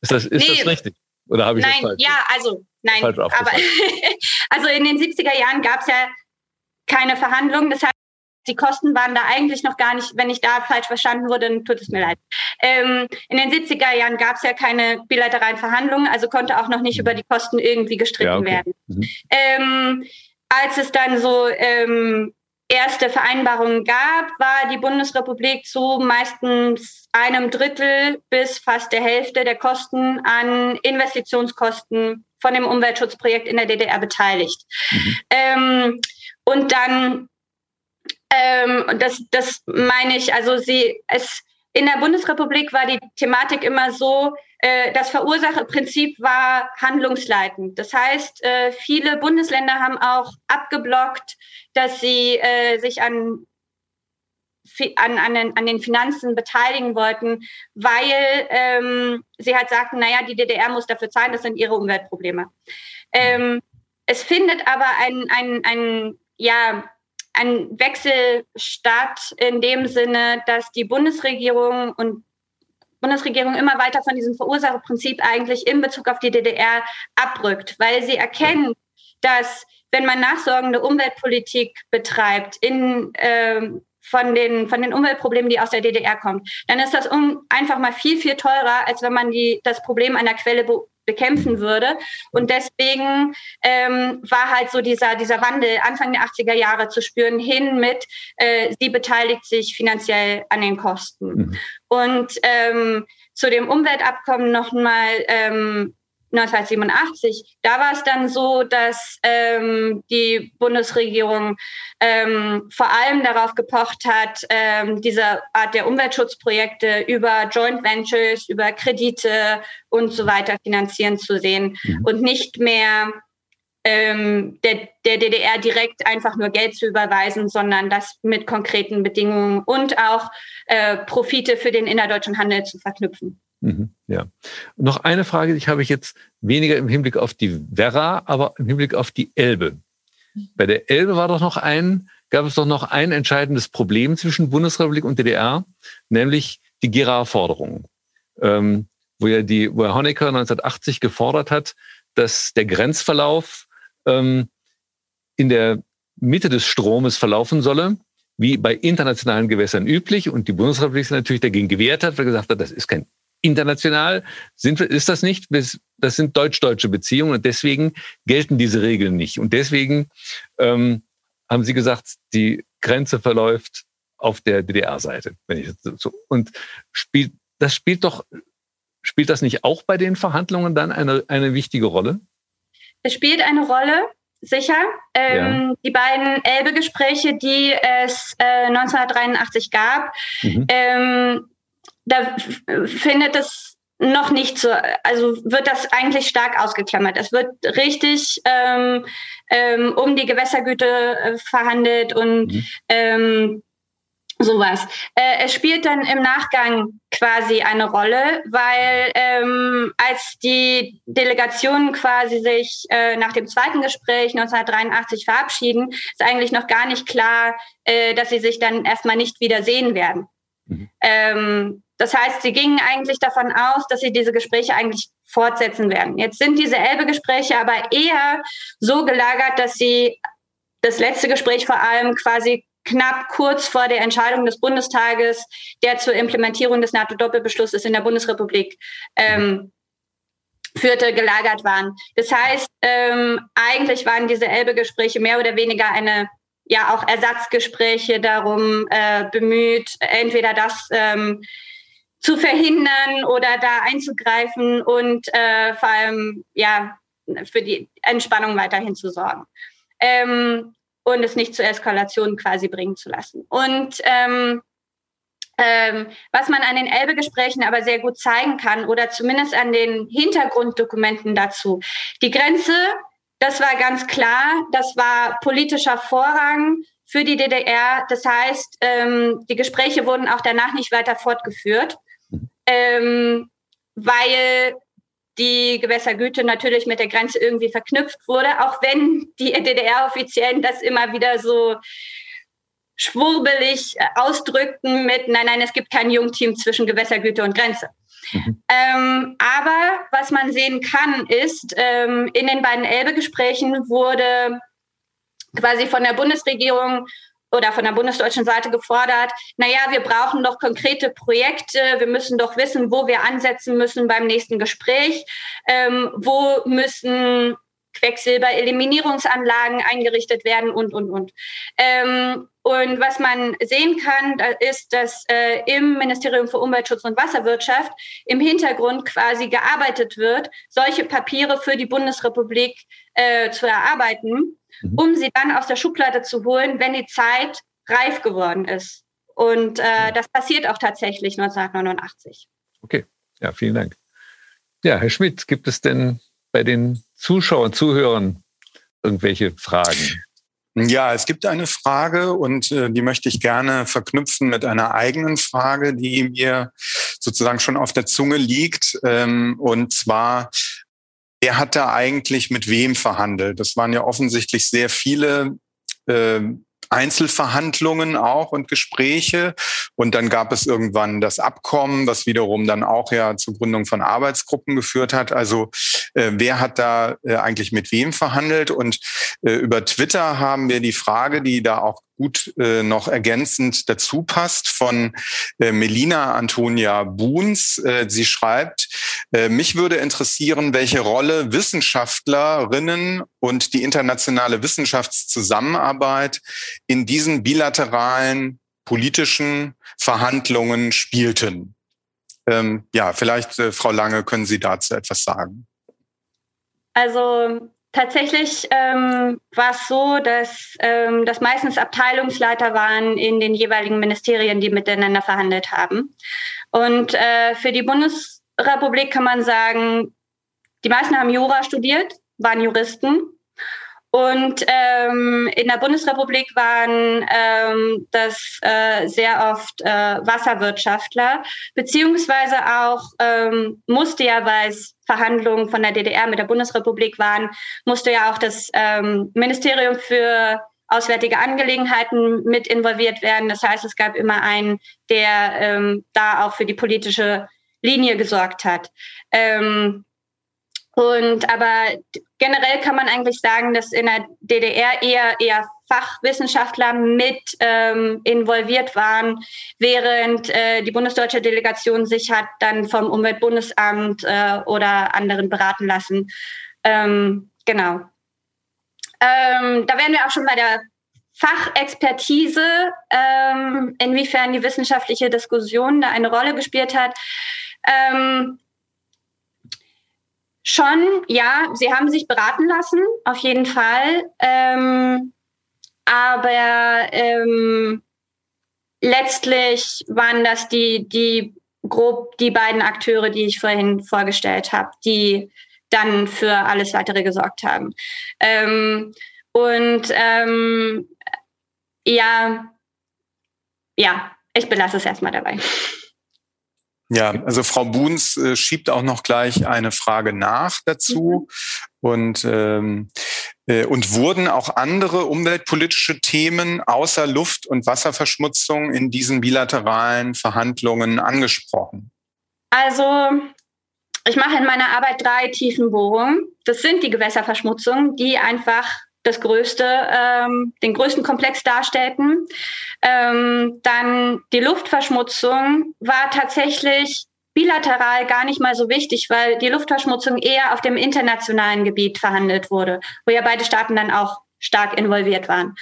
Ist das, ist nee. das richtig? Oder habe ich nein, das falsch? Ja, also nein, aber also in den 70er Jahren gab es ja keine Verhandlungen. Das die Kosten waren da eigentlich noch gar nicht, wenn ich da falsch verstanden wurde, dann tut es mir leid. Ähm, in den 70er Jahren gab es ja keine bilateralen Verhandlungen, also konnte auch noch nicht mhm. über die Kosten irgendwie gestritten ja, okay. werden. Mhm. Ähm, als es dann so ähm, erste Vereinbarungen gab, war die Bundesrepublik zu meistens einem Drittel bis fast der Hälfte der Kosten an Investitionskosten von dem Umweltschutzprojekt in der DDR beteiligt. Mhm. Ähm, und dann, ähm, das, das meine ich, also sie, es, in der Bundesrepublik war die Thematik immer so, äh, das Verursacherprinzip war handlungsleitend. Das heißt, äh, viele Bundesländer haben auch abgeblockt, dass sie äh, sich an an, an, den, an den Finanzen beteiligen wollten, weil ähm, sie halt sagten, naja, die DDR muss dafür zahlen, das sind ihre Umweltprobleme. Ähm, es findet aber ein, ein, ein, ja, ein Wechsel statt in dem Sinne, dass die Bundesregierung und Bundesregierung immer weiter von diesem Verursacherprinzip eigentlich in Bezug auf die DDR abrückt, weil sie erkennen, dass wenn man nachsorgende Umweltpolitik betreibt in ähm, von den, von den Umweltproblemen, die aus der DDR kommen, dann ist das um, einfach mal viel, viel teurer, als wenn man die, das Problem an der Quelle be bekämpfen würde. Und deswegen ähm, war halt so dieser, dieser Wandel Anfang der 80er Jahre zu spüren, hin mit, äh, sie beteiligt sich finanziell an den Kosten. Mhm. Und ähm, zu dem Umweltabkommen nochmal ähm, 1987, da war es dann so, dass ähm, die Bundesregierung ähm, vor allem darauf gepocht hat, ähm, diese Art der Umweltschutzprojekte über Joint Ventures, über Kredite und so weiter finanzieren zu sehen mhm. und nicht mehr ähm, der, der DDR direkt einfach nur Geld zu überweisen, sondern das mit konkreten Bedingungen und auch äh, Profite für den innerdeutschen Handel zu verknüpfen. Mhm, ja. Noch eine Frage, die habe ich jetzt weniger im Hinblick auf die Werra, aber im Hinblick auf die Elbe. Bei der Elbe war doch noch ein, gab es doch noch ein entscheidendes Problem zwischen Bundesrepublik und DDR, nämlich die Gera-Forderung, ähm, wo ja die, wo Herr Honecker 1980 gefordert hat, dass der Grenzverlauf ähm, in der Mitte des Stromes verlaufen solle, wie bei internationalen Gewässern üblich. Und die Bundesrepublik sich natürlich dagegen gewehrt hat, weil gesagt hat, das ist kein international sind, ist das nicht. Das sind deutsch-deutsche Beziehungen und deswegen gelten diese Regeln nicht. Und deswegen ähm, haben Sie gesagt, die Grenze verläuft auf der DDR-Seite. So. Und spielt, das spielt doch, spielt das nicht auch bei den Verhandlungen dann eine, eine wichtige Rolle? Es spielt eine Rolle, sicher. Ähm, ja. Die beiden Elbe-Gespräche, die es äh, 1983 gab, mhm. ähm, da findet es noch nicht so, also wird das eigentlich stark ausgeklammert. Es wird richtig ähm, ähm, um die Gewässergüte äh, verhandelt und mhm. ähm, Sowas. Äh, es spielt dann im Nachgang quasi eine Rolle, weil ähm, als die Delegationen quasi sich äh, nach dem zweiten Gespräch 1983 verabschieden, ist eigentlich noch gar nicht klar, äh, dass sie sich dann erstmal nicht wieder sehen werden. Mhm. Ähm, das heißt, sie gingen eigentlich davon aus, dass sie diese Gespräche eigentlich fortsetzen werden. Jetzt sind diese Elbe-Gespräche aber eher so gelagert, dass sie das letzte Gespräch vor allem quasi knapp kurz vor der Entscheidung des Bundestages, der zur Implementierung des NATO-Doppelbeschlusses in der Bundesrepublik ähm, führte, gelagert waren. Das heißt, ähm, eigentlich waren diese Elbe-Gespräche mehr oder weniger eine ja auch Ersatzgespräche darum äh, bemüht, entweder das ähm, zu verhindern oder da einzugreifen und äh, vor allem ja für die Entspannung weiterhin zu sorgen. Ähm, und es nicht zur Eskalation quasi bringen zu lassen. Und ähm, ähm, was man an den Elbe-Gesprächen aber sehr gut zeigen kann oder zumindest an den Hintergrunddokumenten dazu. Die Grenze, das war ganz klar, das war politischer Vorrang für die DDR. Das heißt, ähm, die Gespräche wurden auch danach nicht weiter fortgeführt, ähm, weil die Gewässergüte natürlich mit der Grenze irgendwie verknüpft wurde, auch wenn die DDR-Offiziellen das immer wieder so schwurbelig ausdrückten mit, nein, nein, es gibt kein Jungteam zwischen Gewässergüte und Grenze. Mhm. Ähm, aber was man sehen kann, ist, ähm, in den beiden Elbe-Gesprächen wurde quasi von der Bundesregierung oder von der bundesdeutschen Seite gefordert, naja, wir brauchen doch konkrete Projekte, wir müssen doch wissen, wo wir ansetzen müssen beim nächsten Gespräch, ähm, wo müssen Quecksilbereliminierungsanlagen eingerichtet werden und, und, und. Ähm, und was man sehen kann, ist, dass äh, im Ministerium für Umweltschutz und Wasserwirtschaft im Hintergrund quasi gearbeitet wird, solche Papiere für die Bundesrepublik äh, zu erarbeiten, mhm. um sie dann aus der Schublade zu holen, wenn die Zeit reif geworden ist. Und äh, das passiert auch tatsächlich 1989. Okay, ja, vielen Dank. Ja, Herr Schmidt, gibt es denn bei den Zuschauern, Zuhörern irgendwelche Fragen? Ja, es gibt eine Frage und äh, die möchte ich gerne verknüpfen mit einer eigenen Frage, die mir sozusagen schon auf der Zunge liegt. Ähm, und zwar, wer hat da eigentlich mit wem verhandelt? Das waren ja offensichtlich sehr viele äh, Einzelverhandlungen auch und Gespräche. Und dann gab es irgendwann das Abkommen, was wiederum dann auch ja zur Gründung von Arbeitsgruppen geführt hat. Also äh, wer hat da äh, eigentlich mit wem verhandelt? Und äh, über Twitter haben wir die Frage, die da auch gut äh, noch ergänzend dazu passt von äh, Melina Antonia Buhns. Äh, sie schreibt, mich würde interessieren, welche Rolle Wissenschaftlerinnen und die internationale Wissenschaftszusammenarbeit in diesen bilateralen politischen Verhandlungen spielten. Ähm, ja, vielleicht, äh, Frau Lange, können Sie dazu etwas sagen? Also Tatsächlich ähm, war es so, dass ähm, das meistens Abteilungsleiter waren in den jeweiligen Ministerien, die miteinander verhandelt haben. Und äh, für die Bundesrepublik kann man sagen, die meisten haben Jura studiert, waren Juristen und ähm, in der Bundesrepublik waren ähm, das äh, sehr oft äh, Wasserwirtschaftler, beziehungsweise auch ähm, musste ja, weil es Verhandlungen von der DDR mit der Bundesrepublik waren, musste ja auch das ähm, Ministerium für Auswärtige Angelegenheiten mit involviert werden. Das heißt, es gab immer einen, der ähm, da auch für die politische Linie gesorgt hat. Ähm, und aber generell kann man eigentlich sagen, dass in der DDR eher eher Fachwissenschaftler mit ähm, involviert waren, während äh, die bundesdeutsche Delegation sich hat dann vom Umweltbundesamt äh, oder anderen beraten lassen. Ähm, genau. Ähm, da wären wir auch schon bei der Fachexpertise, ähm, inwiefern die wissenschaftliche Diskussion da eine Rolle gespielt hat. Ähm, Schon, ja, sie haben sich beraten lassen, auf jeden Fall. Ähm, aber ähm, letztlich waren das die, die grob die beiden Akteure, die ich vorhin vorgestellt habe, die dann für alles weitere gesorgt haben. Ähm, und ähm, ja, ja, ich belasse es erstmal dabei. Ja, also Frau Buhns äh, schiebt auch noch gleich eine Frage nach dazu. Mhm. Und, ähm, äh, und wurden auch andere umweltpolitische Themen außer Luft- und Wasserverschmutzung in diesen bilateralen Verhandlungen angesprochen? Also ich mache in meiner Arbeit drei Tiefenbohrungen. Das sind die Gewässerverschmutzungen, die einfach das größte, ähm, den größten Komplex darstellten. Ähm, dann die Luftverschmutzung war tatsächlich bilateral gar nicht mal so wichtig, weil die Luftverschmutzung eher auf dem internationalen Gebiet verhandelt wurde, wo ja beide Staaten dann auch stark involviert waren.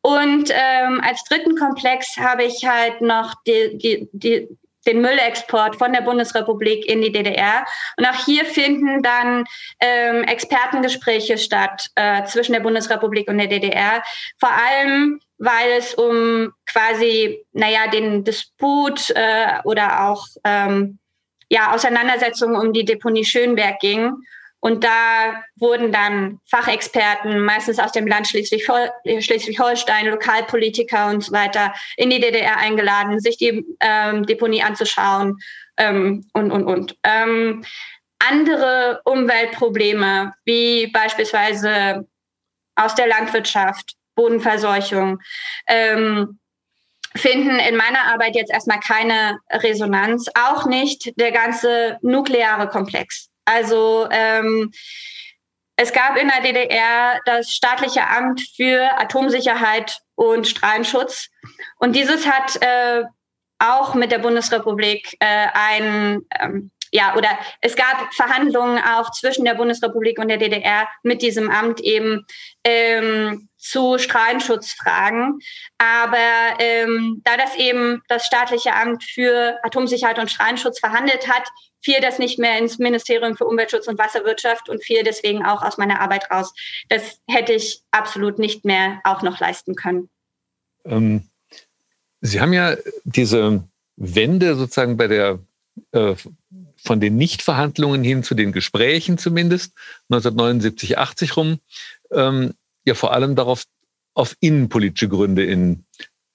Und ähm, als dritten Komplex habe ich halt noch die, die, die, den Müllexport von der Bundesrepublik in die DDR. Und auch hier finden dann ähm, Expertengespräche statt äh, zwischen der Bundesrepublik und der DDR. Vor allem, weil es um quasi, naja, den Disput äh, oder auch ähm, ja, Auseinandersetzungen um die Deponie Schönberg ging. Und da wurden dann Fachexperten, meistens aus dem Land Schleswig-Holstein, Lokalpolitiker und so weiter, in die DDR eingeladen, sich die ähm, Deponie anzuschauen ähm, und, und, und. Ähm, andere Umweltprobleme, wie beispielsweise aus der Landwirtschaft, Bodenverseuchung, ähm, finden in meiner Arbeit jetzt erstmal keine Resonanz, auch nicht der ganze nukleare Komplex. Also ähm, es gab in der DDR das staatliche Amt für Atomsicherheit und Strahlenschutz. Und dieses hat äh, auch mit der Bundesrepublik äh, ein, ähm, ja, oder es gab Verhandlungen auch zwischen der Bundesrepublik und der DDR mit diesem Amt eben ähm, zu Strahlenschutzfragen. Aber ähm, da das eben das staatliche Amt für Atomsicherheit und Strahlenschutz verhandelt hat, fiel das nicht mehr ins Ministerium für Umweltschutz und Wasserwirtschaft und fiel deswegen auch aus meiner Arbeit raus. Das hätte ich absolut nicht mehr auch noch leisten können. Ähm, Sie haben ja diese Wende sozusagen bei der äh, von den Nichtverhandlungen hin zu den Gesprächen zumindest 1979, 80 rum ähm, ja vor allem darauf auf innenpolitische Gründe in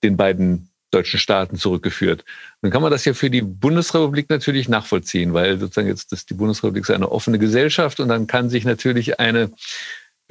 den beiden deutschen Staaten zurückgeführt. Dann kann man das ja für die Bundesrepublik natürlich nachvollziehen, weil sozusagen jetzt ist die Bundesrepublik ist eine offene Gesellschaft und dann kann sich natürlich eine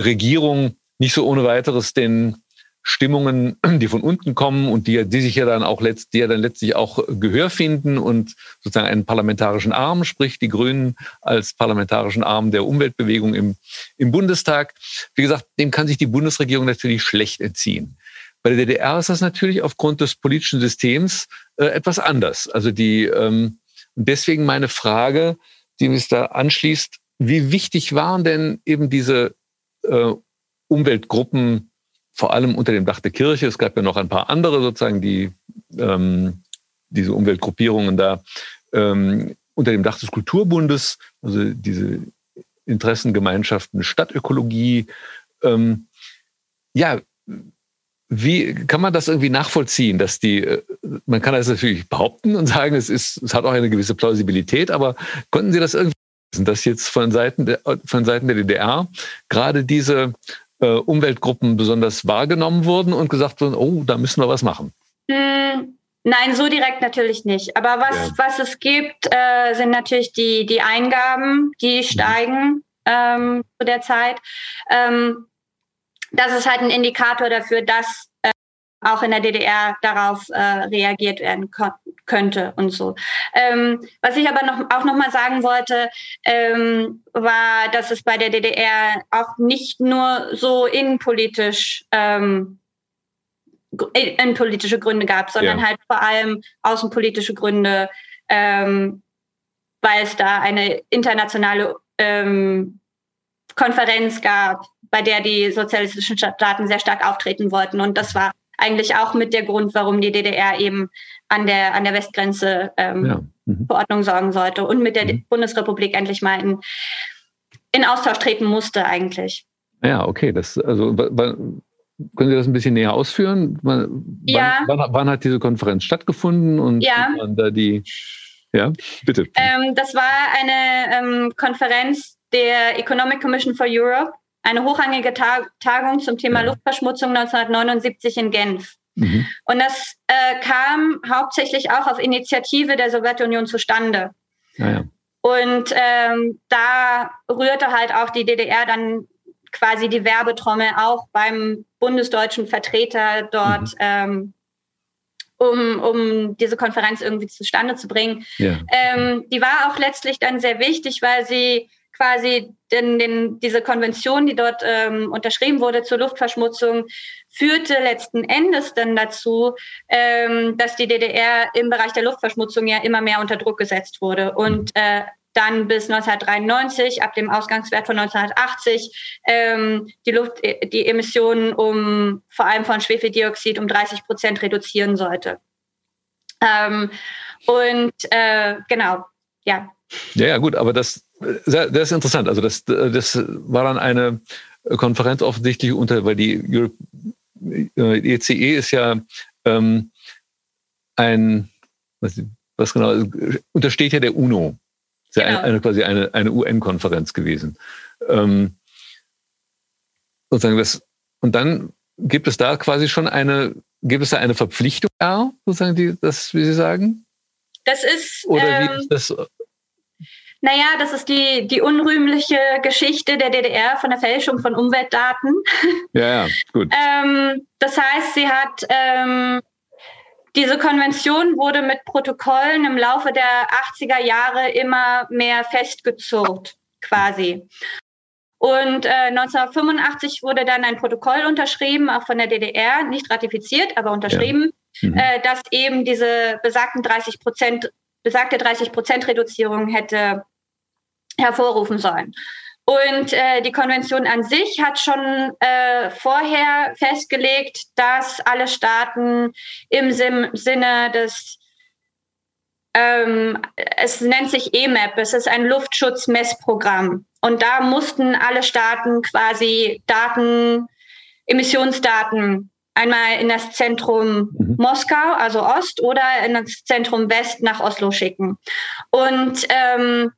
Regierung nicht so ohne weiteres den Stimmungen, die von unten kommen und die, die sich ja dann auch letzt, die ja dann letztlich auch Gehör finden und sozusagen einen parlamentarischen Arm, sprich die Grünen als parlamentarischen Arm der Umweltbewegung im, im Bundestag. Wie gesagt, dem kann sich die Bundesregierung natürlich schlecht entziehen. Bei der DDR ist das natürlich aufgrund des politischen Systems äh, etwas anders. Also die, ähm, deswegen meine Frage, die mich da anschließt, wie wichtig waren denn eben diese äh, Umweltgruppen vor allem unter dem Dach der Kirche. Es gab ja noch ein paar andere sozusagen, die ähm, diese Umweltgruppierungen da ähm, unter dem Dach des Kulturbundes, also diese Interessengemeinschaften Stadtökologie. Ähm, ja, wie kann man das irgendwie nachvollziehen, dass die, äh, man kann das natürlich behaupten und sagen, es ist, es hat auch eine gewisse Plausibilität, aber konnten Sie das irgendwie, dass jetzt von Seiten der, von Seiten der DDR gerade diese äh, Umweltgruppen besonders wahrgenommen wurden und gesagt wurden, oh, da müssen wir was machen? Hm, nein, so direkt natürlich nicht. Aber was, ja. was es gibt, äh, sind natürlich die, die Eingaben, die mhm. steigen ähm, zu der Zeit. Ähm, das ist halt ein Indikator dafür, dass auch in der DDR darauf äh, reagiert werden könnte und so. Ähm, was ich aber noch, auch noch mal sagen wollte, ähm, war, dass es bei der DDR auch nicht nur so innenpolitisch ähm, innenpolitische Gründe gab, sondern ja. halt vor allem außenpolitische Gründe, ähm, weil es da eine internationale ähm, Konferenz gab, bei der die sozialistischen Staaten sehr stark auftreten wollten. Und das war eigentlich auch mit der Grund, warum die DDR eben an der, an der Westgrenze ähm, ja. mhm. für Ordnung sorgen sollte und mit der mhm. Bundesrepublik endlich mal in, in Austausch treten musste eigentlich. Ja, okay. Das, also, können Sie das ein bisschen näher ausführen? Wann, ja. wann, wann hat diese Konferenz stattgefunden und ja. wann da die ja, bitte. Ähm, das war eine ähm, Konferenz der Economic Commission for Europe eine hochrangige Tag Tagung zum Thema. Luftverschmutzung 1979 in Genf. Mhm. Und das äh, kam hauptsächlich auch auf Initiative der Sowjetunion zustande. Ja, ja. Und ähm, da rührte halt auch die DDR dann quasi die Werbetrommel auch beim bundesdeutschen Vertreter dort, mhm. ähm, um, um diese Konferenz irgendwie zustande zu bringen. Ja. Ähm, die war auch letztlich dann sehr wichtig, weil sie quasi den, den, diese Konvention, die dort ähm, unterschrieben wurde zur Luftverschmutzung, führte letzten Endes dann dazu, ähm, dass die DDR im Bereich der Luftverschmutzung ja immer mehr unter Druck gesetzt wurde und äh, dann bis 1993, ab dem Ausgangswert von 1980, ähm, die Luft, die Emissionen um vor allem von Schwefeldioxid um 30 Prozent reduzieren sollte. Ähm, und äh, genau, ja. Ja, ja, gut, aber das, das ist interessant. Also das, das war dann eine Konferenz offensichtlich unter, weil die Europe, äh, ECE e ist ja ähm, ein, was, was genau, untersteht ja der UNO. Ist ja genau. eine, quasi eine, eine UN-Konferenz gewesen. Ähm, sozusagen das, und dann gibt es da quasi schon eine, gibt es da eine Verpflichtung, sozusagen, die, das, wie Sie sagen? Das ist. Oder ähm, wie ist das? Naja, das ist die, die unrühmliche Geschichte der DDR von der Fälschung von Umweltdaten. Ja, ja, gut. ähm, das heißt, sie hat ähm, diese Konvention wurde mit Protokollen im Laufe der 80er Jahre immer mehr festgezurrt, quasi. Und äh, 1985 wurde dann ein Protokoll unterschrieben, auch von der DDR, nicht ratifiziert, aber unterschrieben, ja. mhm. äh, dass eben diese besagten 30 Prozent, besagte 30 Prozent Reduzierung hätte hervorrufen sollen. Und äh, die Konvention an sich hat schon äh, vorher festgelegt, dass alle Staaten im Sim Sinne des, ähm, es nennt sich EMAP, es ist ein Luftschutzmessprogramm. Und da mussten alle Staaten quasi Daten, Emissionsdaten einmal in das Zentrum mhm. Moskau, also Ost, oder in das Zentrum West nach Oslo schicken. Und ähm,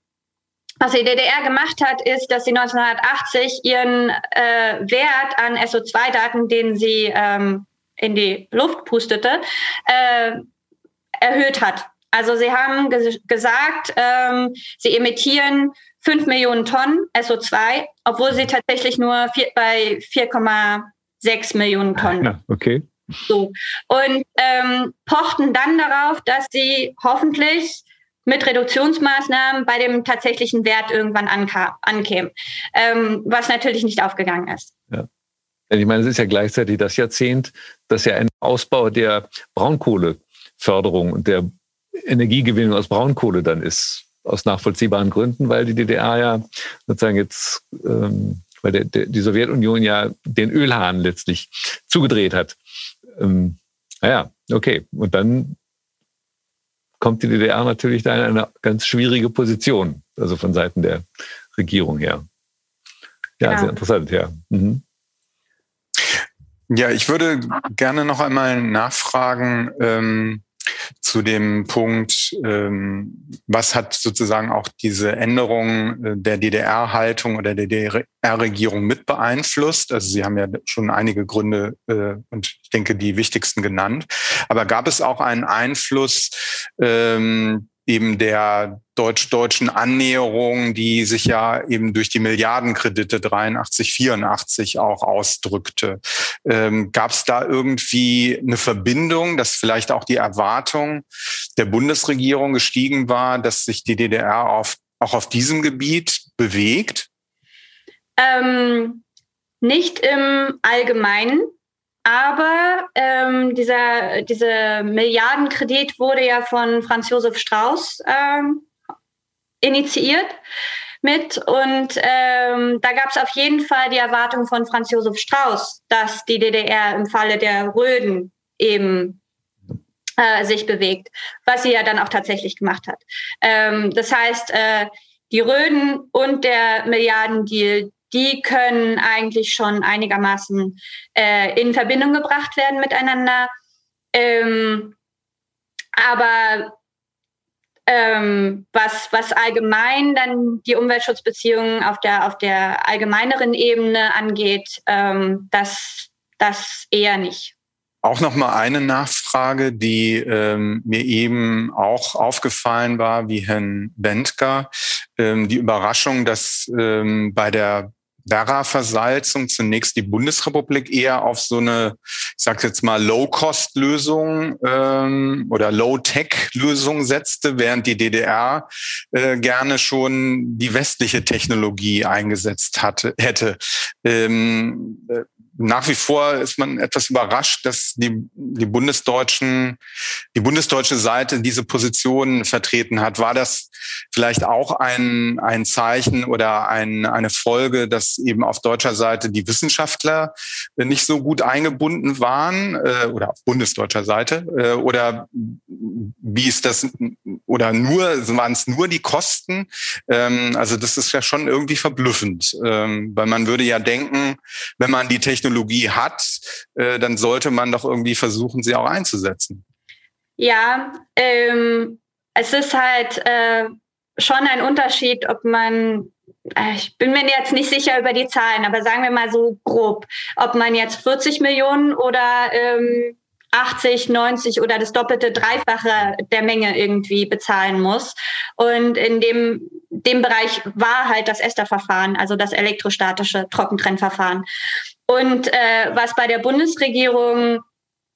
was die DDR gemacht hat, ist, dass sie 1980 ihren äh, Wert an SO2-Daten, den sie ähm, in die Luft pustete, äh, erhöht hat. Also sie haben ges gesagt, ähm, sie emittieren 5 Millionen Tonnen SO2, obwohl sie tatsächlich nur vier, bei 4,6 Millionen Tonnen. Ja, okay. So. Und ähm, pochten dann darauf, dass sie hoffentlich mit Reduktionsmaßnahmen bei dem tatsächlichen Wert irgendwann ankämen, ähm, was natürlich nicht aufgegangen ist. Ja. Ich meine, es ist ja gleichzeitig das Jahrzehnt, das ja ein Ausbau der Braunkohleförderung und der Energiegewinnung aus Braunkohle dann ist, aus nachvollziehbaren Gründen, weil die DDR ja sozusagen jetzt, ähm, weil der, der, die Sowjetunion ja den Ölhahn letztlich zugedreht hat. Ähm, naja, okay. Und dann kommt die DDR natürlich da in eine ganz schwierige Position, also von Seiten der Regierung her. Ja, ja. sehr interessant, ja. Mhm. Ja, ich würde gerne noch einmal nachfragen, ähm, zu dem Punkt, ähm, was hat sozusagen auch diese Änderung äh, der DDR-Haltung oder der DDR-Regierung mit beeinflusst? Also Sie haben ja schon einige Gründe äh, und ich denke die wichtigsten genannt. Aber gab es auch einen Einfluss ähm, eben der deutsch-deutschen Annäherung, die sich ja eben durch die Milliardenkredite 83, 84 auch ausdrückte. Ähm, Gab es da irgendwie eine Verbindung, dass vielleicht auch die Erwartung der Bundesregierung gestiegen war, dass sich die DDR auf, auch auf diesem Gebiet bewegt? Ähm, nicht im Allgemeinen. Aber ähm, dieser, dieser Milliardenkredit wurde ja von Franz Josef Strauß ähm, initiiert mit. Und ähm, da gab es auf jeden Fall die Erwartung von Franz Josef Strauß, dass die DDR im Falle der Röden eben äh, sich bewegt, was sie ja dann auch tatsächlich gemacht hat. Ähm, das heißt, äh, die Röden und der Milliardendeal, die können eigentlich schon einigermaßen äh, in Verbindung gebracht werden miteinander. Ähm, aber ähm, was, was allgemein dann die Umweltschutzbeziehungen auf der, auf der allgemeineren Ebene angeht, ähm, das, das eher nicht. auch noch mal eine Nachfrage, die ähm, mir eben auch aufgefallen war, wie Herrn Bentker, ähm, die Überraschung, dass ähm, bei der Werra-Versalzung zunächst die Bundesrepublik eher auf so eine, ich sage jetzt mal, Low-Cost-Lösung ähm, oder Low-Tech-Lösung setzte, während die DDR äh, gerne schon die westliche Technologie eingesetzt hatte, hätte. Ähm, äh, nach wie vor ist man etwas überrascht, dass die, die Bundesdeutschen, die bundesdeutsche Seite diese Position vertreten hat. War das vielleicht auch ein, ein Zeichen oder ein, eine Folge, dass eben auf deutscher Seite die Wissenschaftler nicht so gut eingebunden waren äh, oder auf bundesdeutscher Seite? Äh, oder wie ist das? Oder nur, waren es nur die Kosten? Ähm, also das ist ja schon irgendwie verblüffend, ähm, weil man würde ja denken, wenn man die Technologie hat, äh, dann sollte man doch irgendwie versuchen, sie auch einzusetzen. Ja, ähm, es ist halt äh, schon ein Unterschied, ob man, äh, ich bin mir jetzt nicht sicher über die Zahlen, aber sagen wir mal so grob, ob man jetzt 40 Millionen oder ähm, 80, 90 oder das doppelte, dreifache der Menge irgendwie bezahlen muss. Und in dem, dem Bereich war halt das ESTA-Verfahren, also das elektrostatische Trockentrennverfahren. Und äh, was bei der Bundesregierung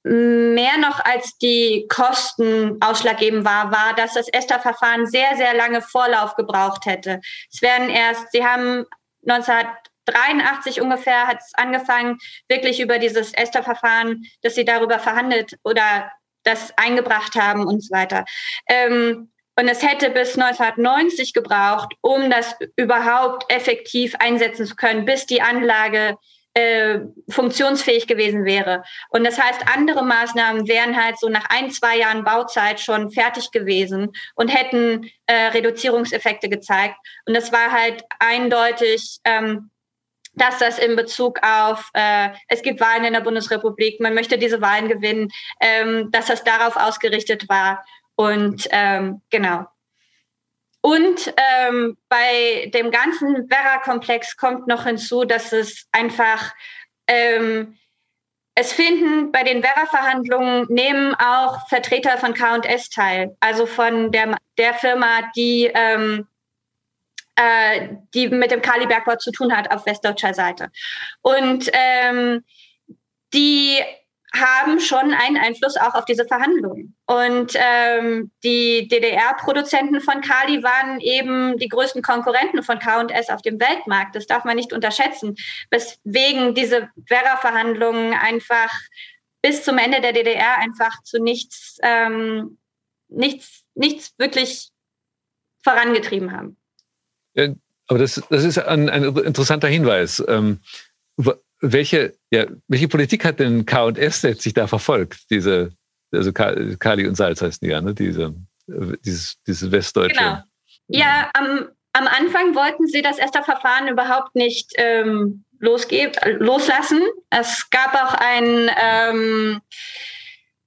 mehr noch als die Kosten ausschlaggebend war, war, dass das ESTA-Verfahren sehr, sehr lange Vorlauf gebraucht hätte. Es werden erst, Sie haben 1983 ungefähr hat es angefangen, wirklich über dieses ESTA-Verfahren, dass Sie darüber verhandelt oder das eingebracht haben und so weiter. Ähm, und es hätte bis 1990 gebraucht, um das überhaupt effektiv einsetzen zu können, bis die Anlage äh, funktionsfähig gewesen wäre. Und das heißt, andere Maßnahmen wären halt so nach ein, zwei Jahren Bauzeit schon fertig gewesen und hätten äh, Reduzierungseffekte gezeigt. Und das war halt eindeutig, ähm, dass das in Bezug auf, äh, es gibt Wahlen in der Bundesrepublik, man möchte diese Wahlen gewinnen, ähm, dass das darauf ausgerichtet war. Und ähm, genau. Und ähm, bei dem ganzen Werra-Komplex kommt noch hinzu, dass es einfach, ähm, es finden bei den Werra-Verhandlungen nehmen auch Vertreter von K&S teil, also von der, der Firma, die, ähm, äh, die mit dem Kalibergbau zu tun hat auf westdeutscher Seite. Und ähm, die haben schon einen Einfluss auch auf diese Verhandlungen. Und ähm, die DDR-Produzenten von Kali waren eben die größten Konkurrenten von K&S auf dem Weltmarkt. Das darf man nicht unterschätzen, weswegen diese Werra-Verhandlungen einfach bis zum Ende der DDR einfach zu nichts, ähm, nichts, nichts wirklich vorangetrieben haben. Ja, aber das, das ist ein, ein interessanter Hinweis. Ähm, welche, ja, welche Politik hat denn K&S letztlich da verfolgt? Diese, also Kali und Salz heißen die ja, ne? Diese, dieses, dieses westdeutsche. Genau. Ja, am, am Anfang wollten sie das ESTA-Verfahren überhaupt nicht ähm, loslassen. Es gab auch ein, ähm,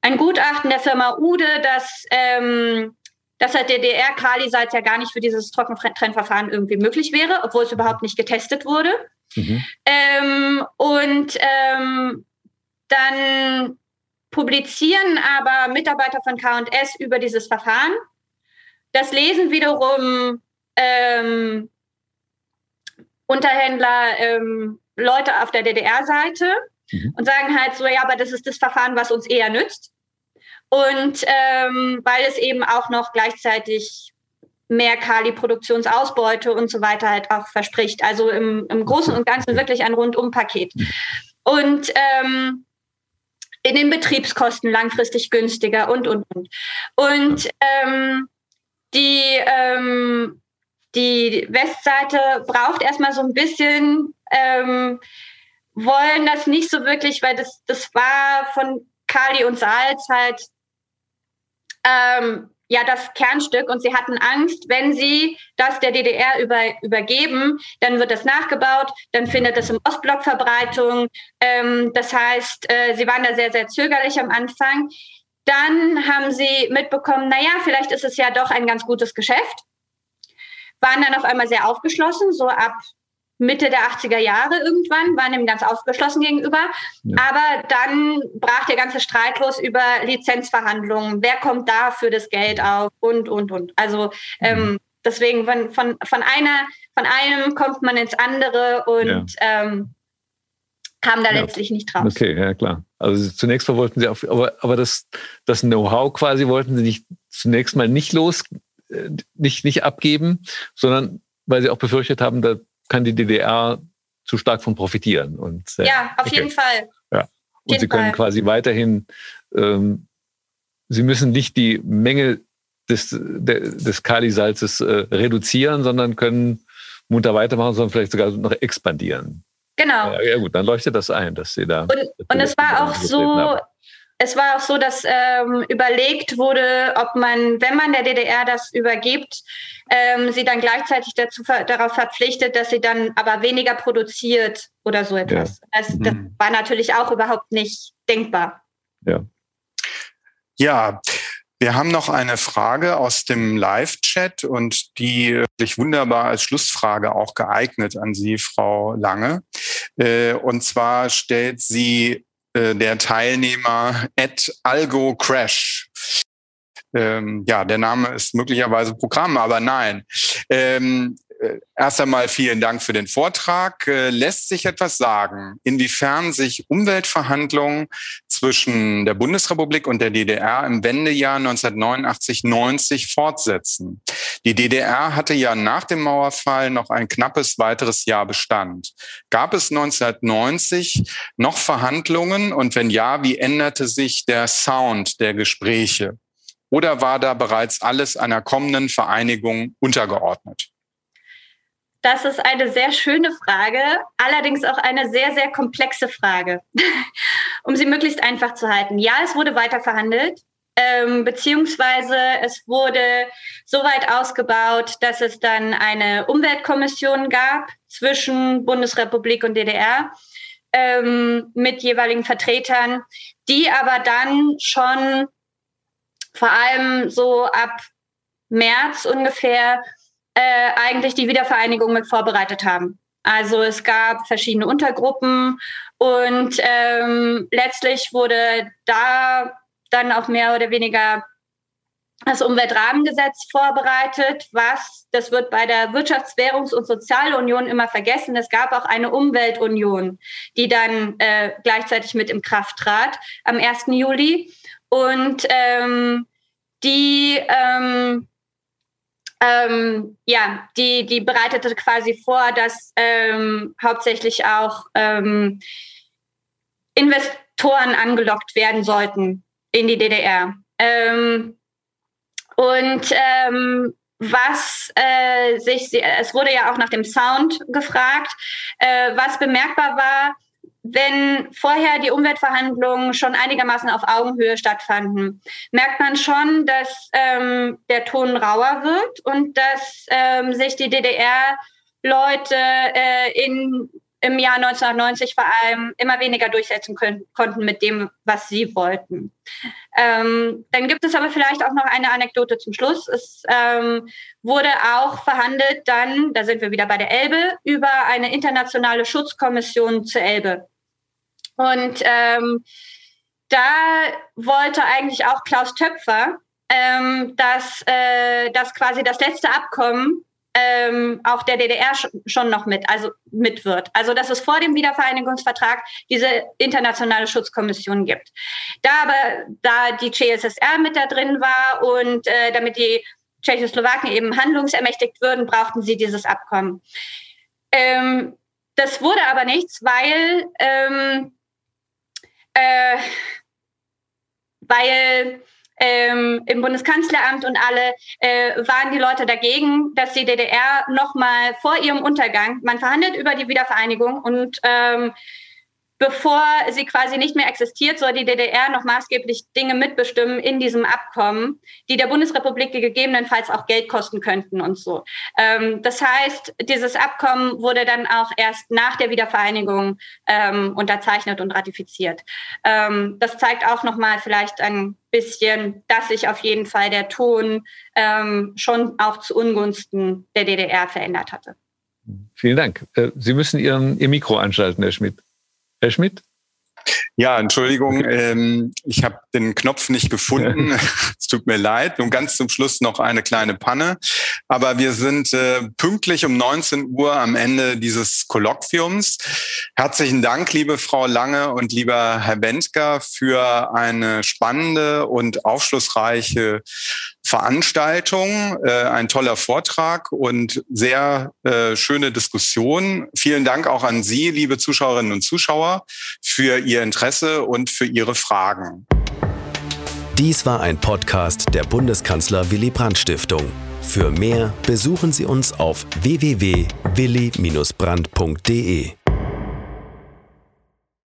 ein Gutachten der Firma Ude, das ähm, dass der DDR-Kali-Salz ja gar nicht für dieses Trockentrennverfahren irgendwie möglich wäre, obwohl es überhaupt nicht getestet wurde. Mhm. Ähm, und ähm, dann publizieren aber Mitarbeiter von KS über dieses Verfahren. Das lesen wiederum ähm, Unterhändler, ähm, Leute auf der DDR-Seite mhm. und sagen halt so, ja, aber das ist das Verfahren, was uns eher nützt. Und ähm, weil es eben auch noch gleichzeitig mehr Kali-Produktionsausbeute und so weiter halt auch verspricht. Also im, im Großen und Ganzen wirklich ein Rundum-Paket. Und ähm, in den Betriebskosten langfristig günstiger und, und, und. Und ähm, die, ähm, die Westseite braucht erstmal so ein bisschen, ähm, wollen das nicht so wirklich, weil das, das war von Kali und Salz halt ähm, ja das Kernstück und sie hatten Angst, wenn sie das der DDR über, übergeben, dann wird das nachgebaut, dann findet es im Ostblock Verbreitung. Ähm, das heißt, äh, sie waren da sehr, sehr zögerlich am Anfang. Dann haben sie mitbekommen, naja, vielleicht ist es ja doch ein ganz gutes Geschäft. Waren dann auf einmal sehr aufgeschlossen, so ab Mitte der 80er Jahre irgendwann, waren dem ganz aufgeschlossen gegenüber. Ja. Aber dann brach der ganze Streit los über Lizenzverhandlungen. Wer kommt da für das Geld auf und, und, und. Also ähm, mhm. deswegen von, von, von, einer, von einem kommt man ins andere und ja. ähm, kam da ja. letztlich nicht drauf. Okay, ja klar. Also zunächst mal wollten sie auf, aber, aber das, das Know-how quasi wollten sie nicht zunächst mal nicht los, äh, nicht, nicht abgeben, sondern weil sie auch befürchtet haben, da kann die DDR zu stark von profitieren. Und, äh, ja, auf okay. jeden Fall. Ja. Und sie können Fall. quasi weiterhin, ähm, sie müssen nicht die Menge des, des Kalisalzes äh, reduzieren, sondern können munter weitermachen, sondern vielleicht sogar noch expandieren. Genau. Ja, ja, gut, dann leuchtet das ein, dass sie da. Und, und es war auch so, es war auch so, dass ähm, überlegt wurde, ob man, wenn man der DDR das übergibt, ähm, sie dann gleichzeitig dazu, darauf verpflichtet, dass sie dann aber weniger produziert oder so etwas. Ja. Das, das mhm. war natürlich auch überhaupt nicht denkbar. Ja. Ja, wir haben noch eine Frage aus dem Live-Chat und die sich wunderbar als Schlussfrage auch geeignet an Sie, Frau Lange. Äh, und zwar stellt sie äh, der Teilnehmer at Algo Crash. Ähm, ja, der Name ist möglicherweise Programm, aber nein. Ähm, äh, erst einmal vielen Dank für den Vortrag. Äh, lässt sich etwas sagen, inwiefern sich Umweltverhandlungen zwischen der Bundesrepublik und der DDR im Wendejahr 1989-90 fortsetzen? Die DDR hatte ja nach dem Mauerfall noch ein knappes weiteres Jahr Bestand. Gab es 1990 noch Verhandlungen und wenn ja, wie änderte sich der Sound der Gespräche? Oder war da bereits alles einer kommenden Vereinigung untergeordnet? Das ist eine sehr schöne Frage, allerdings auch eine sehr, sehr komplexe Frage, um sie möglichst einfach zu halten. Ja, es wurde weiter verhandelt, ähm, beziehungsweise es wurde so weit ausgebaut, dass es dann eine Umweltkommission gab zwischen Bundesrepublik und DDR ähm, mit jeweiligen Vertretern, die aber dann schon vor allem so ab März ungefähr äh, eigentlich die Wiedervereinigung mit vorbereitet haben. Also es gab verschiedene Untergruppen und ähm, letztlich wurde da dann auch mehr oder weniger das Umweltrahmengesetz vorbereitet, was, das wird bei der Wirtschafts-, Währungs- und Sozialunion immer vergessen. Es gab auch eine Umweltunion, die dann äh, gleichzeitig mit in Kraft trat am 1. Juli. Und ähm, die ähm, ähm, ja, die, die bereitete quasi vor, dass ähm, hauptsächlich auch ähm, Investoren angelockt werden sollten in die DDR. Ähm, und ähm, was äh, sich, es wurde ja auch nach dem Sound gefragt, äh, was bemerkbar war, wenn vorher die Umweltverhandlungen schon einigermaßen auf Augenhöhe stattfanden, merkt man schon, dass ähm, der Ton rauer wird und dass ähm, sich die DDR-Leute äh, in im Jahr 1990 vor allem immer weniger durchsetzen können, konnten mit dem, was sie wollten. Ähm, dann gibt es aber vielleicht auch noch eine Anekdote zum Schluss. Es ähm, wurde auch verhandelt dann, da sind wir wieder bei der Elbe, über eine internationale Schutzkommission zur Elbe. Und ähm, da wollte eigentlich auch Klaus Töpfer, ähm, dass, äh, dass quasi das letzte Abkommen ähm, auch der DDR schon noch mit, also mit wird. Also dass es vor dem Wiedervereinigungsvertrag diese internationale Schutzkommission gibt. Da aber da die CSSR mit da drin war und äh, damit die Tschechoslowaken eben handlungsermächtigt würden, brauchten sie dieses Abkommen. Ähm, das wurde aber nichts, weil ähm, äh, weil ähm, im Bundeskanzleramt und alle äh, waren die Leute dagegen, dass die DDR nochmal vor ihrem Untergang, man verhandelt über die Wiedervereinigung und ähm, bevor sie quasi nicht mehr existiert, soll die DDR noch maßgeblich Dinge mitbestimmen in diesem Abkommen, die der Bundesrepublik gegebenenfalls auch Geld kosten könnten und so. Ähm, das heißt, dieses Abkommen wurde dann auch erst nach der Wiedervereinigung ähm, unterzeichnet und ratifiziert. Ähm, das zeigt auch nochmal vielleicht ein bisschen, dass sich auf jeden Fall der Ton schon auch zu Ungunsten der DDR verändert hatte. Vielen Dank. Äh, Sie müssen Ihren, Ihr Mikro anschalten, Herr Schmidt. Herr Schmidt? Ja, Entschuldigung, ähm, ich habe den Knopf nicht gefunden. es tut mir leid. Und ganz zum Schluss noch eine kleine Panne. Aber wir sind äh, pünktlich um 19 Uhr am Ende dieses Kolloquiums. Herzlichen Dank, liebe Frau Lange und lieber Herr Bentger, für eine spannende und aufschlussreiche Veranstaltung, äh, ein toller Vortrag und sehr äh, schöne Diskussion. Vielen Dank auch an Sie, liebe Zuschauerinnen und Zuschauer, für Ihr Interesse und für Ihre Fragen. Dies war ein Podcast der Bundeskanzler Willy Brandt Stiftung. Für mehr besuchen Sie uns auf www.willy-brandt.de.